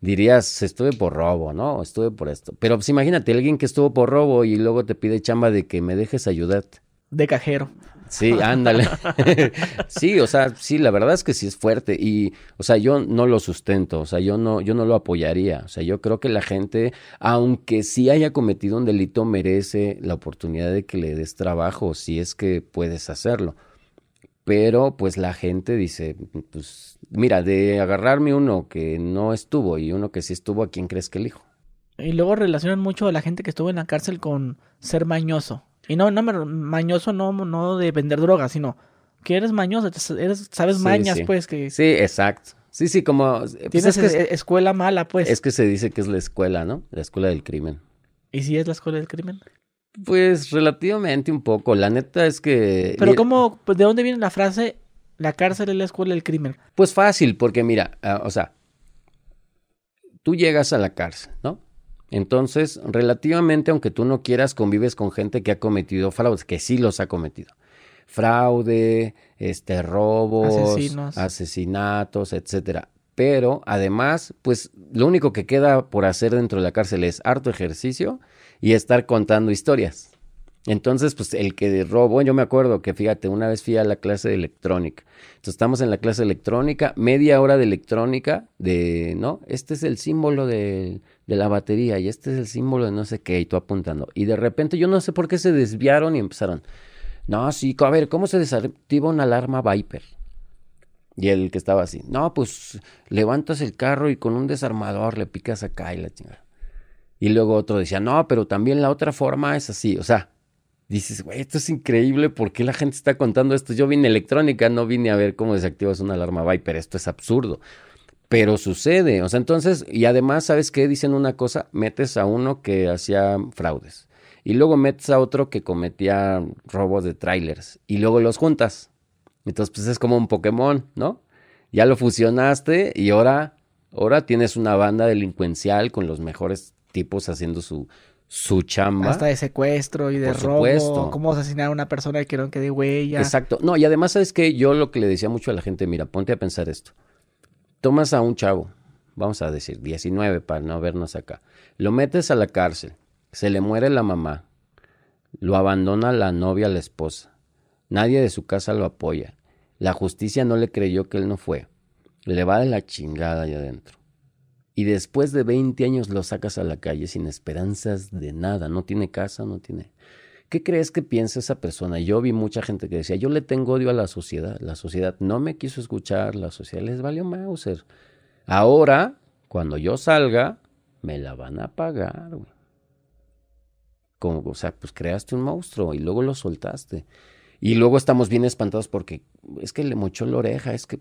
Dirías, estuve por robo, ¿no? Estuve por esto. Pero pues imagínate, alguien que estuvo por robo y luego te pide chamba de que me dejes ayudarte. De cajero. Sí, ándale. sí, o sea, sí, la verdad es que sí es fuerte y, o sea, yo no lo sustento, o sea, yo no, yo no lo apoyaría. O sea, yo creo que la gente, aunque sí haya cometido un delito, merece la oportunidad de que le des trabajo, si es que puedes hacerlo. Pero, pues la gente dice, pues, mira, de agarrarme uno que no estuvo y uno que sí estuvo, ¿a quién crees que elijo? Y luego relacionan mucho a la gente que estuvo en la cárcel con ser mañoso. Y no, no, mañoso no, no de vender drogas, sino que eres mañoso, eres, sabes Sí, mañas, sí. pues, que Sí, exacto. Sí, sí, como... pues, tienes es, que, es- escuela mala, pues. es que se dice que es la escuela, ¿no? La escuela del crimen. ¿Y si es la escuela del crimen? Pues relativamente un poco. La neta es que. Pero ¿cómo, pues, de dónde viene la frase, la cárcel es la escuela del crimen? Pues fácil, porque mira, ah, o sea, tú llegas a la cárcel, ¿no? Entonces, relativamente, aunque tú no quieras, convives con gente que ha cometido fraudes, que sí los ha cometido. Fraude, este, robos, Asesinos. asesinatos, etcétera. Pero además, pues lo único que queda por hacer dentro de la cárcel es harto ejercicio y estar contando historias. Entonces, pues el que robó, yo me acuerdo que fíjate, una vez fui a la clase de electrónica. Entonces estamos en la clase de electrónica, media hora de electrónica, de, ¿no? Este es el símbolo de, de la batería y este es el símbolo de no sé qué, y tú apuntando. Y de repente yo no sé por qué se desviaron y empezaron. No, sí, a ver, ¿cómo se desactiva una alarma Viper? Y el que estaba así, no, pues levantas el carro y con un desarmador le picas acá y la chingada. Y luego otro decía, no, pero también la otra forma es así. O sea, dices, güey, esto es increíble, ¿por qué la gente está contando esto? Yo vine electrónica, no vine a ver cómo desactivas una alarma Viper, esto es absurdo. Pero sucede, o sea, entonces, y además, ¿sabes qué? Dicen una cosa, metes a uno que hacía fraudes. Y luego metes a otro que cometía robos de trailers. Y luego los juntas. Entonces, pues es como un Pokémon, ¿no? Ya lo fusionaste y ahora, ahora tienes una banda delincuencial con los mejores tipos haciendo su, su chamba. Hasta de secuestro y de Por robo, supuesto. cómo asesinar a una persona que no quede huella. Exacto. No, y además, ¿sabes qué? Yo lo que le decía mucho a la gente, mira, ponte a pensar esto. Tomas a un chavo, vamos a decir 19 para no vernos acá. Lo metes a la cárcel, se le muere la mamá, lo abandona la novia, la esposa. Nadie de su casa lo apoya. La justicia no le creyó que él no fue. Le va de la chingada allá adentro. Y después de 20 años lo sacas a la calle sin esperanzas de nada. No tiene casa, no tiene... ¿Qué crees que piensa esa persona? Yo vi mucha gente que decía, yo le tengo odio a la sociedad. La sociedad no me quiso escuchar, la sociedad les valió Mauser. Ahora, cuando yo salga, me la van a pagar. güey. Como, o sea, pues creaste un monstruo y luego lo soltaste. Y luego estamos bien espantados porque es que le mochó la oreja, es que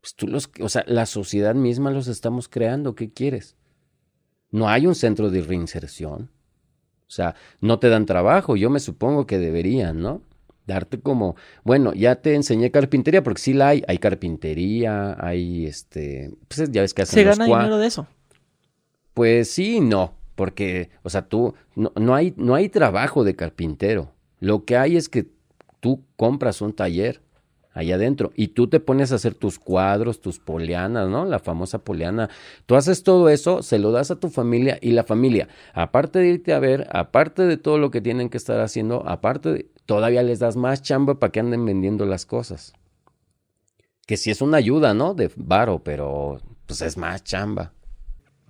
pues tú los, o sea, la sociedad misma los estamos creando, ¿qué quieres? No hay un centro de reinserción. O sea, no te dan trabajo, yo me supongo que deberían, ¿no? Darte como, bueno, ya te enseñé carpintería, porque sí la hay, hay carpintería, hay este, pues ya ves que hacen Se gana dinero de eso. Pues sí y no, porque, o sea, tú, no, no, hay, no hay trabajo de carpintero. Lo que hay es que tú compras un taller allá adentro y tú te pones a hacer tus cuadros, tus polianas, ¿no? La famosa poliana. Tú haces todo eso, se lo das a tu familia y la familia, aparte de irte a ver, aparte de todo lo que tienen que estar haciendo, aparte de, todavía les das más chamba para que anden vendiendo las cosas. Que si es una ayuda, ¿no? De varo, pero pues es más chamba.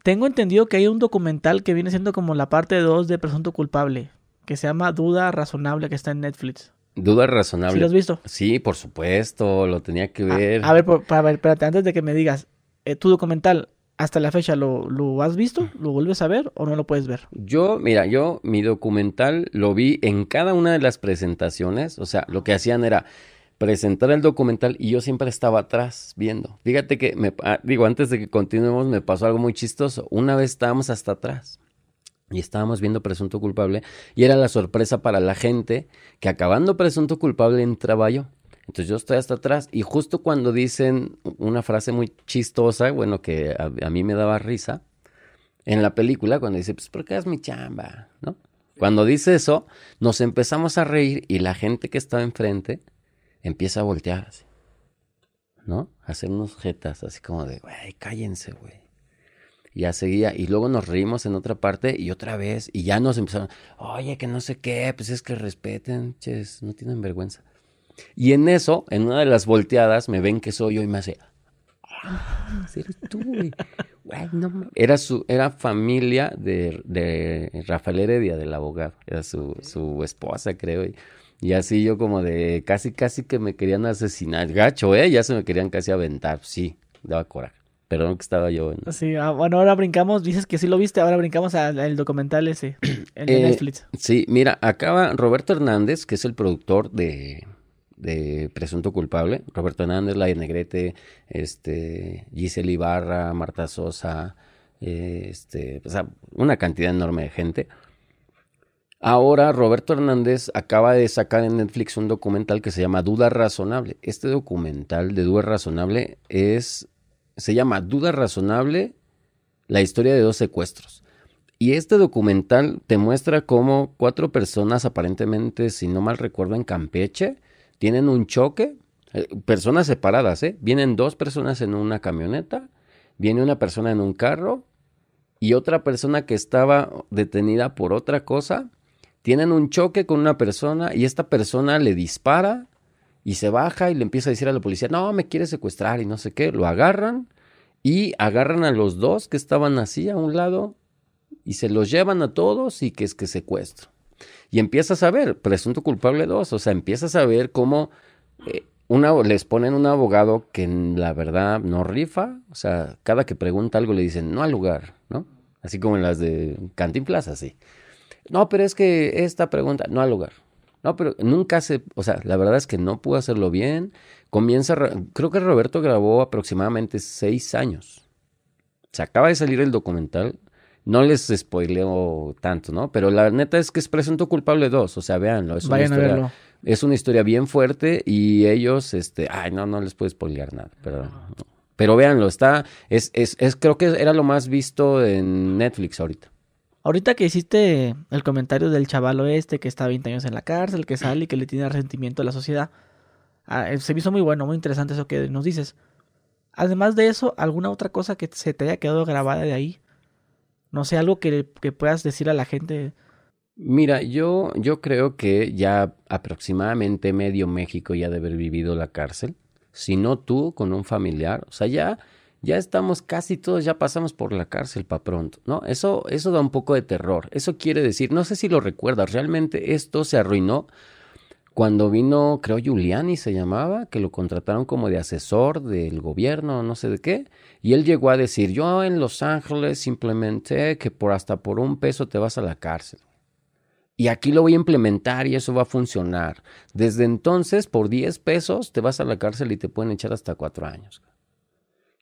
Tengo entendido que hay un documental que viene siendo como la parte 2 de Presunto Culpable, que se llama Duda Razonable, que está en Netflix. Duda razonable. ¿Sí lo has visto? Sí, por supuesto, lo tenía que ver. A, ver, para ver, espérate, antes de que me digas, eh, tu documental, hasta la fecha, ¿lo, ¿lo has visto? ¿Lo vuelves a ver o no lo puedes ver? Yo, mira, yo mi documental lo vi en cada una de las presentaciones, o sea, lo que hacían era presentar el documental y yo siempre estaba atrás viendo. Fíjate que, me, ah, digo, antes de que continuemos, me pasó algo muy chistoso. Una vez estábamos hasta atrás y estábamos viendo presunto culpable y era la sorpresa para la gente que acabando presunto culpable entraba yo. Entonces yo estoy hasta atrás y justo cuando dicen una frase muy chistosa, bueno, que a, mí me daba risa, en la película cuando dice, pues porque es mi chamba, ¿no? Cuando dice eso, nos empezamos a reír y la gente que estaba enfrente empieza a voltear así, ¿no? A hacer unos jetas así como de, güey, cállense, güey ya seguía. Y luego nos reímos en otra parte y otra vez. Y ya nos empezaron, oye, que no sé qué, pues es que respeten, ches, no tienen vergüenza. Y en eso, en una de las volteadas, me ven que soy yo y me hace, ah, eres tú, güey. era su, era familia de, de, Rafael Heredia, del abogado. Era su, su esposa, creo. Y, y, así yo como de casi, casi que me querían asesinar. Gacho, ¿eh? Ya se me querían casi aventar. Sí, daba coraje. Perdón que estaba yo. En... Sí, ah, bueno, ahora brincamos, dices que sí lo viste, ahora brincamos al, documental ese, el de eh, Netflix. Sí, mira, acaba Roberto Hernández, que es el productor de, de Presunto Culpable. Roberto Hernández, La Negrete, este, Giselle Ibarra, Marta Sosa, este, o sea, una cantidad enorme de gente. Ahora Roberto Hernández acaba de sacar en Netflix un documental que se llama Duda Razonable. Este documental de Duda Razonable es se llama Duda Razonable, la historia de dos secuestros. Y este documental te muestra cómo cuatro personas, aparentemente, si no mal recuerdo, en Campeche, tienen un choque, eh, personas separadas, ¿eh? Vienen dos personas en una camioneta, viene una persona en un carro y otra persona que estaba detenida por otra cosa, tienen un choque con una persona y esta persona le dispara y se baja y le empieza a decir a la policía, no, me quiere secuestrar y no sé qué, lo agarran y agarran a los dos que estaban así a un lado y se los llevan a todos y que es que secuestro. Y empiezas a ver, presunto culpable dos, o sea, empiezas a ver cómo eh, les ponen un abogado que la verdad no rifa, o sea, cada que pregunta algo le dicen no al lugar, ¿no? Así como en las de Cantinplaza, así. No, pero es que esta pregunta, no al lugar. No, pero nunca se, o sea, la verdad es que no pudo hacerlo bien. Comienza, creo que Roberto grabó aproximadamente seis años. Se acaba de salir el documental. No les spoileo tanto, ¿no? Pero la neta es que es Presunto Culpable 2, o sea, véanlo. Es una historia, Es una historia bien fuerte y ellos, este, ay, no, no les puedo spoilear nada, pero, pero véanlo, está, es, es, es, creo que era lo más visto en Netflix ahorita. Ahorita que hiciste el comentario del chavalo este que está 20 años en la cárcel, que sale y que le tiene resentimiento a la sociedad, ah, eh, se me hizo muy bueno, muy interesante eso que nos dices. Además de eso, ¿alguna otra cosa que se te haya quedado grabada de ahí? No sé, algo que, puedas decir a la gente. Mira, yo, yo creo que ya aproximadamente medio México ya debe haber vivido la cárcel. Si no tú, con un familiar. O sea, ya ya estamos casi todos, ya pasamos por la cárcel para pronto, ¿no? Eso, eso da un poco de terror. Eso quiere decir, no sé si lo recuerdas, realmente esto se arruinó cuando vino, creo Giuliani se llamaba, que lo contrataron como de asesor del gobierno, no sé de qué, y él llegó a decir, yo en Los Ángeles implementé que por hasta por un peso te vas a la cárcel. Y aquí lo voy a implementar y eso va a funcionar. Desde entonces, por 10 pesos te vas a la cárcel y te pueden echar hasta cuatro años.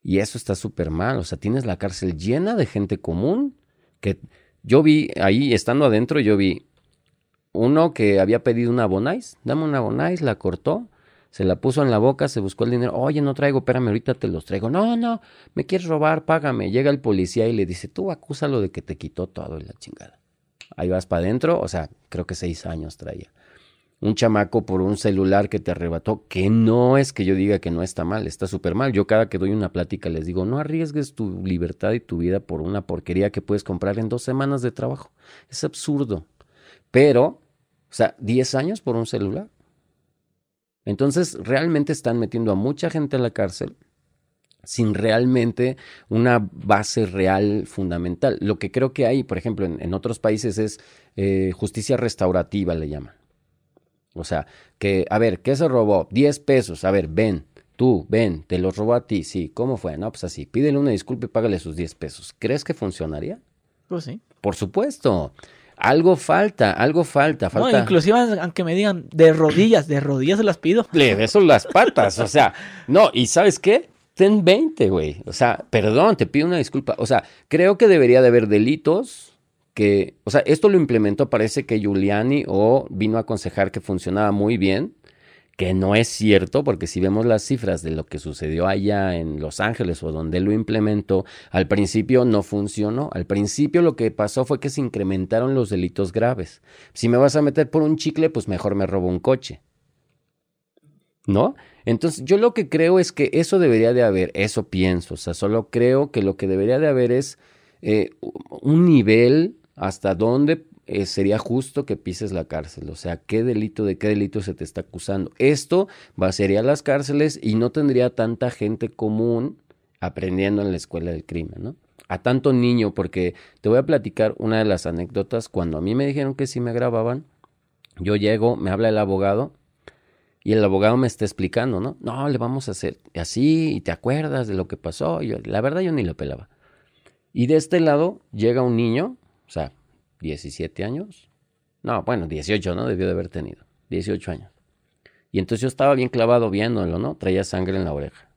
Y eso está súper mal. O sea, tienes la cárcel llena de gente común. Que yo vi ahí, estando adentro, yo vi uno que había pedido una Bonais. Dame una Bonais, la cortó. Se la puso en la boca, se buscó el dinero. Oye, no traigo, espérame, ahorita te los traigo. No, no, me quieres robar, págame. Llega el policía y le dice, tú acúsalo de que te quitó todo y la chingada. Ahí vas para adentro, o sea, creo que seis años traía. Un chamaco por un celular que te arrebató, que no es que yo diga que no está mal, está súper mal. Yo cada que doy una plática les digo, no arriesgues tu libertad y tu vida por una porquería que puedes comprar en dos semanas de trabajo. Es absurdo. Pero, o sea, diez años por un celular. Entonces, realmente están metiendo a mucha gente a la cárcel sin realmente una base real fundamental. Lo que creo que hay, por ejemplo, en, otros países es eh, justicia restaurativa, le llaman. O sea, que, a ver, ¿qué se robó? 10 pesos, a ver, ven, tú, ven, te los robó a ti, sí, ¿cómo fue? No, pues así, pídele una disculpa y págale sus 10 pesos. ¿Crees que funcionaría? Pues sí. Por supuesto. Algo falta, algo falta, falta. No, inclusive aunque me digan de rodillas, de rodillas se las pido. Le beso las patas, o sea, no, y ¿sabes qué? Ten 20, güey. O sea, perdón, te pido una disculpa. O sea, creo que debería de haber delitos que, o sea, esto lo implementó, parece que Giuliani o vino a aconsejar que funcionaba muy bien que no es cierto, porque si vemos las cifras de lo que sucedió allá en Los Ángeles o donde lo implementó, al principio no funcionó. Al principio lo que pasó fue que se incrementaron los delitos graves. Si me vas a meter por un chicle, pues mejor me robo un coche. ¿No? Entonces, yo lo que creo es que eso debería de haber, eso pienso, o sea, solo creo que lo que debería de haber es eh, un nivel hasta donde eh, sería justo que pises la cárcel. O sea, ¿qué delito, de qué delito se te está acusando? Esto a las cárceles y no tendría tanta gente común aprendiendo en la escuela del crimen, ¿no? A tanto niño, porque te voy a platicar una de las anécdotas. Cuando a mí me dijeron que si me grababan, yo llego, me habla el abogado y el abogado me está explicando, ¿no? No, le vamos a hacer así y te acuerdas de lo que pasó. yo, la verdad, yo ni lo pelaba. Y de este lado llega un niño, o sea, 17 años. No, bueno, 18, ¿no? Debió de haber tenido. 18 años. Y entonces yo estaba bien clavado viéndolo, ¿no? Traía sangre en la oreja.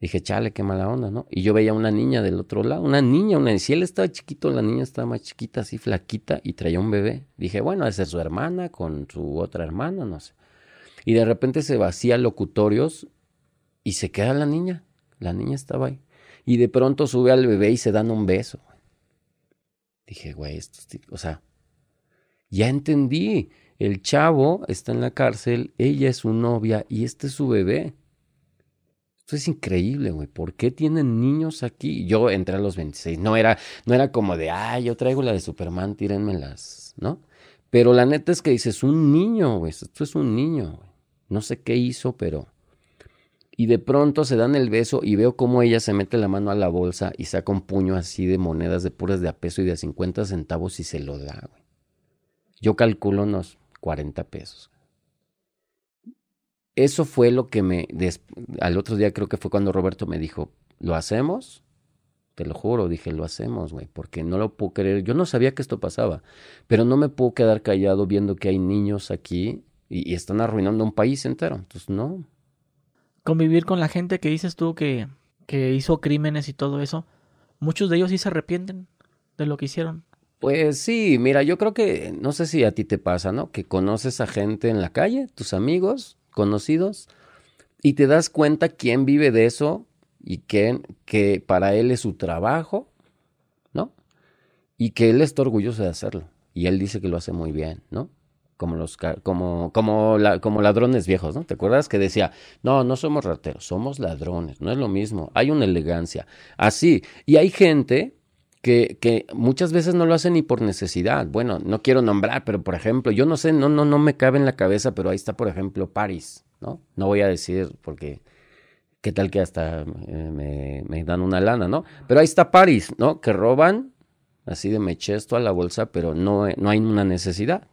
Dije, chale, qué mala onda, ¿no? Y yo veía una niña del otro lado, una niña, una si él estaba chiquito, la niña estaba más chiquita, así flaquita, y traía un bebé. Dije, bueno, esa es su hermana con su otra hermana, no sé. Y de repente se vacía locutorios y se queda la niña. La niña estaba ahí. Y de pronto sube al bebé y se dan un beso. Dije, güey, esto, o sea, ya entendí. El chavo está en la cárcel, ella es su novia y este es su bebé. Esto es increíble, güey. ¿Por qué tienen niños aquí? Yo entré a los 26. No era, no era como de, ay, yo traigo la de Superman, tírenmelas, ¿no? Pero la neta es que dices, un niño, güey. Esto es un niño, güey. No sé qué hizo, pero y de pronto se dan el beso y veo cómo ella se mete la mano a la bolsa y saca un puño así de monedas de puras de a peso y de a 50 centavos y se lo da, güey. Yo calculo unos 40 pesos. Eso fue lo que me... Al otro día creo que fue cuando Roberto me dijo, ¿lo hacemos? Te lo juro, dije, lo hacemos, güey, porque no lo puedo creer. Yo no sabía que esto pasaba, pero no me puedo quedar callado viendo que hay niños aquí y, y están arruinando un país entero. Entonces, no, convivir con la gente que dices tú que, que hizo crímenes y todo eso, muchos de ellos sí se arrepienten de lo que hicieron. Pues sí, mira, yo creo que, no sé si a ti te pasa, ¿no? Que conoces a gente en la calle, tus amigos, conocidos, y te das cuenta quién vive de eso y que, que para él es su trabajo, ¿no? Y que él está orgulloso de hacerlo. Y él dice que lo hace muy bien, ¿no? Como los como como como ladrones viejos, ¿no? ¿Te acuerdas que decía, "No, no somos rateros, somos ladrones"? No es lo mismo, hay una elegancia. Así, y hay gente que, que muchas veces no lo hace ni por necesidad. Bueno, no quiero nombrar, pero por ejemplo, yo no sé, no no no me cabe en la cabeza, pero ahí está por ejemplo Paris, ¿no? No voy a decir porque qué tal que hasta eh, me, dan una lana, ¿no? Pero ahí está Paris, ¿no? Que roban así de mechesto a la bolsa, pero no, no hay una necesidad.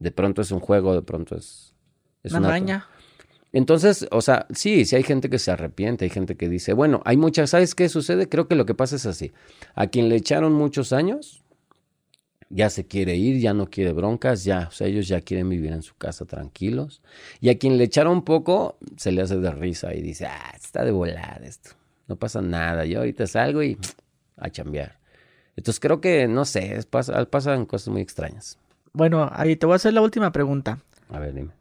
De pronto es un juego, de pronto es, es una, una Entonces, o sea, sí, sí hay gente que se arrepiente, hay gente que dice, bueno, hay muchas, ¿sabes qué sucede? Creo que lo que pasa es así. A quien le echaron muchos años, ya se quiere ir, ya no quiere broncas, ya, o sea, ellos ya quieren vivir en su casa tranquilos. Y a quien le echaron poco, se le hace de risa y dice, ah, está de volar esto, no pasa nada, yo ahorita salgo y a chambear. Entonces creo que, no sé, pasa, pasan cosas muy extrañas. Bueno, ahí te voy a hacer la última pregunta. A ver, dime.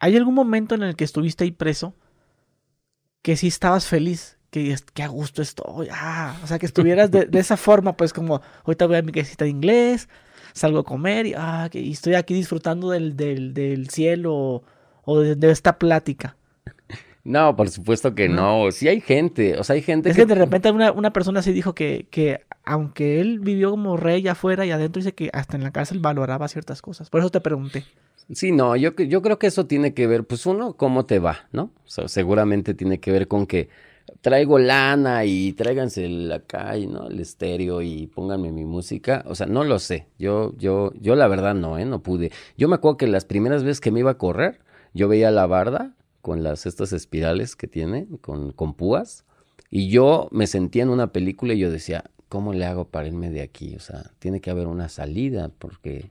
¿hay algún momento en el que estuviste ahí preso que sí estabas feliz? Que, que a gusto estoy. Ah, o sea, que estuvieras de, esa forma, pues como ahorita voy a mi casita de inglés, salgo a comer y, ah, que, estoy aquí disfrutando del, del, del cielo o, de, esta plática. No, por supuesto que no. Sí hay gente, o sea, hay gente es que... de repente una, una persona sí dijo que, que aunque él vivió como rey afuera y adentro, dice que hasta en la cárcel valoraba ciertas cosas. Por eso te pregunté. Sí, no, yo, yo creo que eso tiene que ver, pues uno, cómo te va, ¿no? O sea, seguramente tiene que ver con que traigo lana y tráiganse acá y no el estéreo y pónganme mi música, o sea, no lo sé. Yo yo yo la verdad no, eh, no pude. Yo me acuerdo que las primeras veces que me iba a correr, yo veía la barda con las estas espirales que tiene con con púas y yo me sentía en una película y yo decía, ¿cómo le hago para irme de aquí? O sea, tiene que haber una salida porque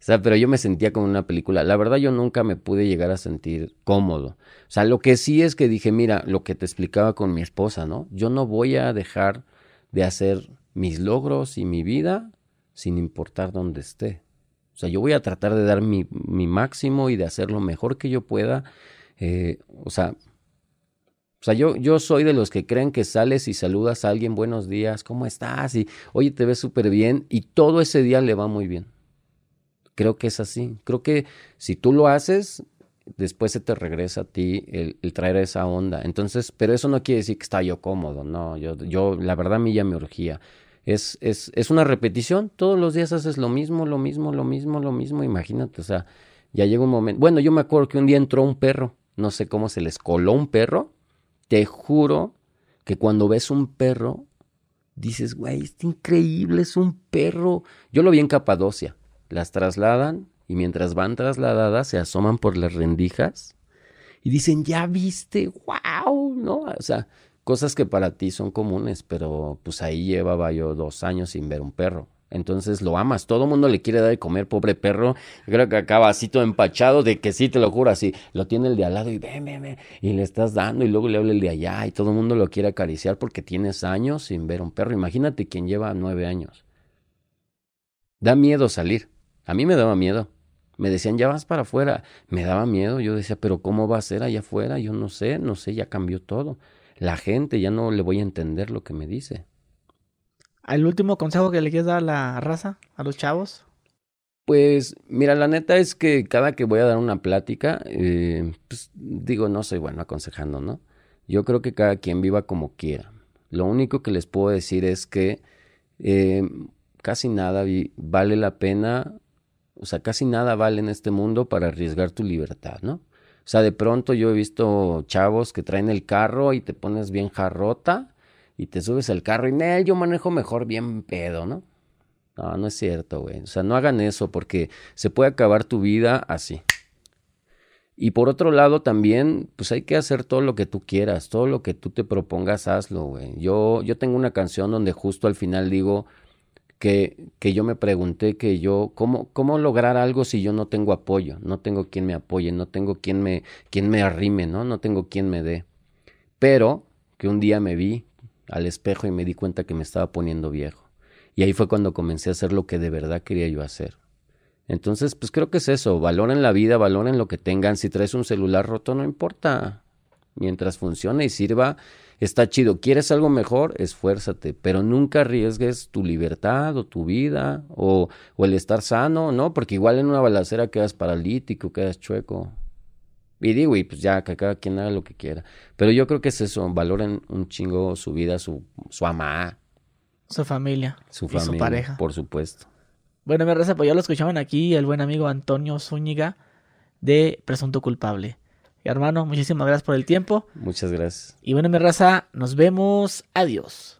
o sea, pero yo me sentía como una película. La verdad yo nunca me pude llegar a sentir cómodo. O sea, lo que sí es que dije, mira, lo que te explicaba con mi esposa, ¿no? Yo no voy a dejar de hacer mis logros y mi vida sin importar dónde esté. O sea, yo voy a tratar de dar mi, mi máximo y de hacer lo mejor que yo pueda. Eh, o sea, o sea, yo, yo soy de los que creen que sales y saludas a alguien, buenos días, ¿cómo estás? Y oye, te ves súper bien y todo ese día le va muy bien. Creo que es así. Creo que si tú lo haces, después se te regresa a ti el, traer esa onda. Entonces, pero eso no quiere decir que está yo cómodo, no, yo, yo la verdad a mí ya me urgía. Es, es, es una repetición, todos los días haces lo mismo, lo mismo, lo mismo, lo mismo, imagínate, o sea, ya llega un momento. Bueno, yo me acuerdo que un día entró un perro, no sé cómo se les coló un perro, te juro que cuando ves un perro, dices, güey, es increíble, es un perro. Yo lo vi en Capadocia las trasladan y mientras van trasladadas se asoman por las rendijas y dicen, ya viste, wow, ¿no? O sea, cosas que para ti son comunes, pero pues ahí llevaba yo dos años sin ver un perro. Entonces lo amas, todo el mundo le quiere dar de comer, pobre perro. Creo que acaba así todo empachado de que sí, te lo juro, así. Lo tiene el de al lado y ven, ven, ven. Y le estás dando y luego le habla el de allá y todo el mundo lo quiere acariciar porque tienes años sin ver un perro. Imagínate quien lleva nueve años. Da miedo salir. A mí me daba miedo. Me decían, ya vas para afuera. Me daba miedo. Yo decía, pero ¿cómo va a ser allá afuera? Yo no sé, no sé, ya cambió todo. La gente ya no le voy a entender lo que me dice. ¿El último consejo que le quieres dar a la raza, a los chavos? Pues mira, la neta es que cada que voy a dar una plática, eh, pues digo, no soy bueno aconsejando, ¿no? Yo creo que cada quien viva como quiera. Lo único que les puedo decir es que eh, casi nada vale la pena o sea, casi nada vale en este mundo para arriesgar tu libertad, ¿no? O sea, de pronto yo he visto chavos que traen el carro y te pones bien jarrota y te subes al carro y, Nel, yo manejo mejor bien pedo, ¿no? No, no es cierto, güey. O sea, no hagan eso porque se puede acabar tu vida así. Y por otro lado también, pues hay que hacer todo lo que tú quieras, todo lo que tú te propongas, hazlo, güey. Yo, yo tengo una canción donde justo al final digo, que, que yo me pregunté que yo, ¿cómo, ¿cómo lograr algo si yo no tengo apoyo? No tengo quien me apoye, no tengo quien me, quien me arrime, ¿no? No tengo quien me dé. Pero que un día me vi al espejo y me di cuenta que me estaba poniendo viejo. Y ahí fue cuando comencé a hacer lo que de verdad quería yo hacer. Entonces, pues creo que es eso, valoren la vida, valoren lo que tengan. Si traes un celular roto, no importa. Mientras funcione y sirva, está chido. ¿Quieres algo mejor? Esfuérzate, pero nunca arriesgues tu libertad o tu vida o, o el estar sano, ¿no? Porque igual en una balacera quedas paralítico, quedas chueco. Y digo, y pues ya, que cada quien haga lo que quiera. Pero yo creo que es eso, valoren un chingo su vida, su, su ama. Su familia. Su familia. su pareja. Por supuesto. Bueno, me reza, pues ya lo escuchaban aquí el buen amigo Antonio Zúñiga de Presunto Culpable hermano, muchísimas gracias por el tiempo. Muchas gracias. Y bueno, mi raza, nos vemos. Adiós.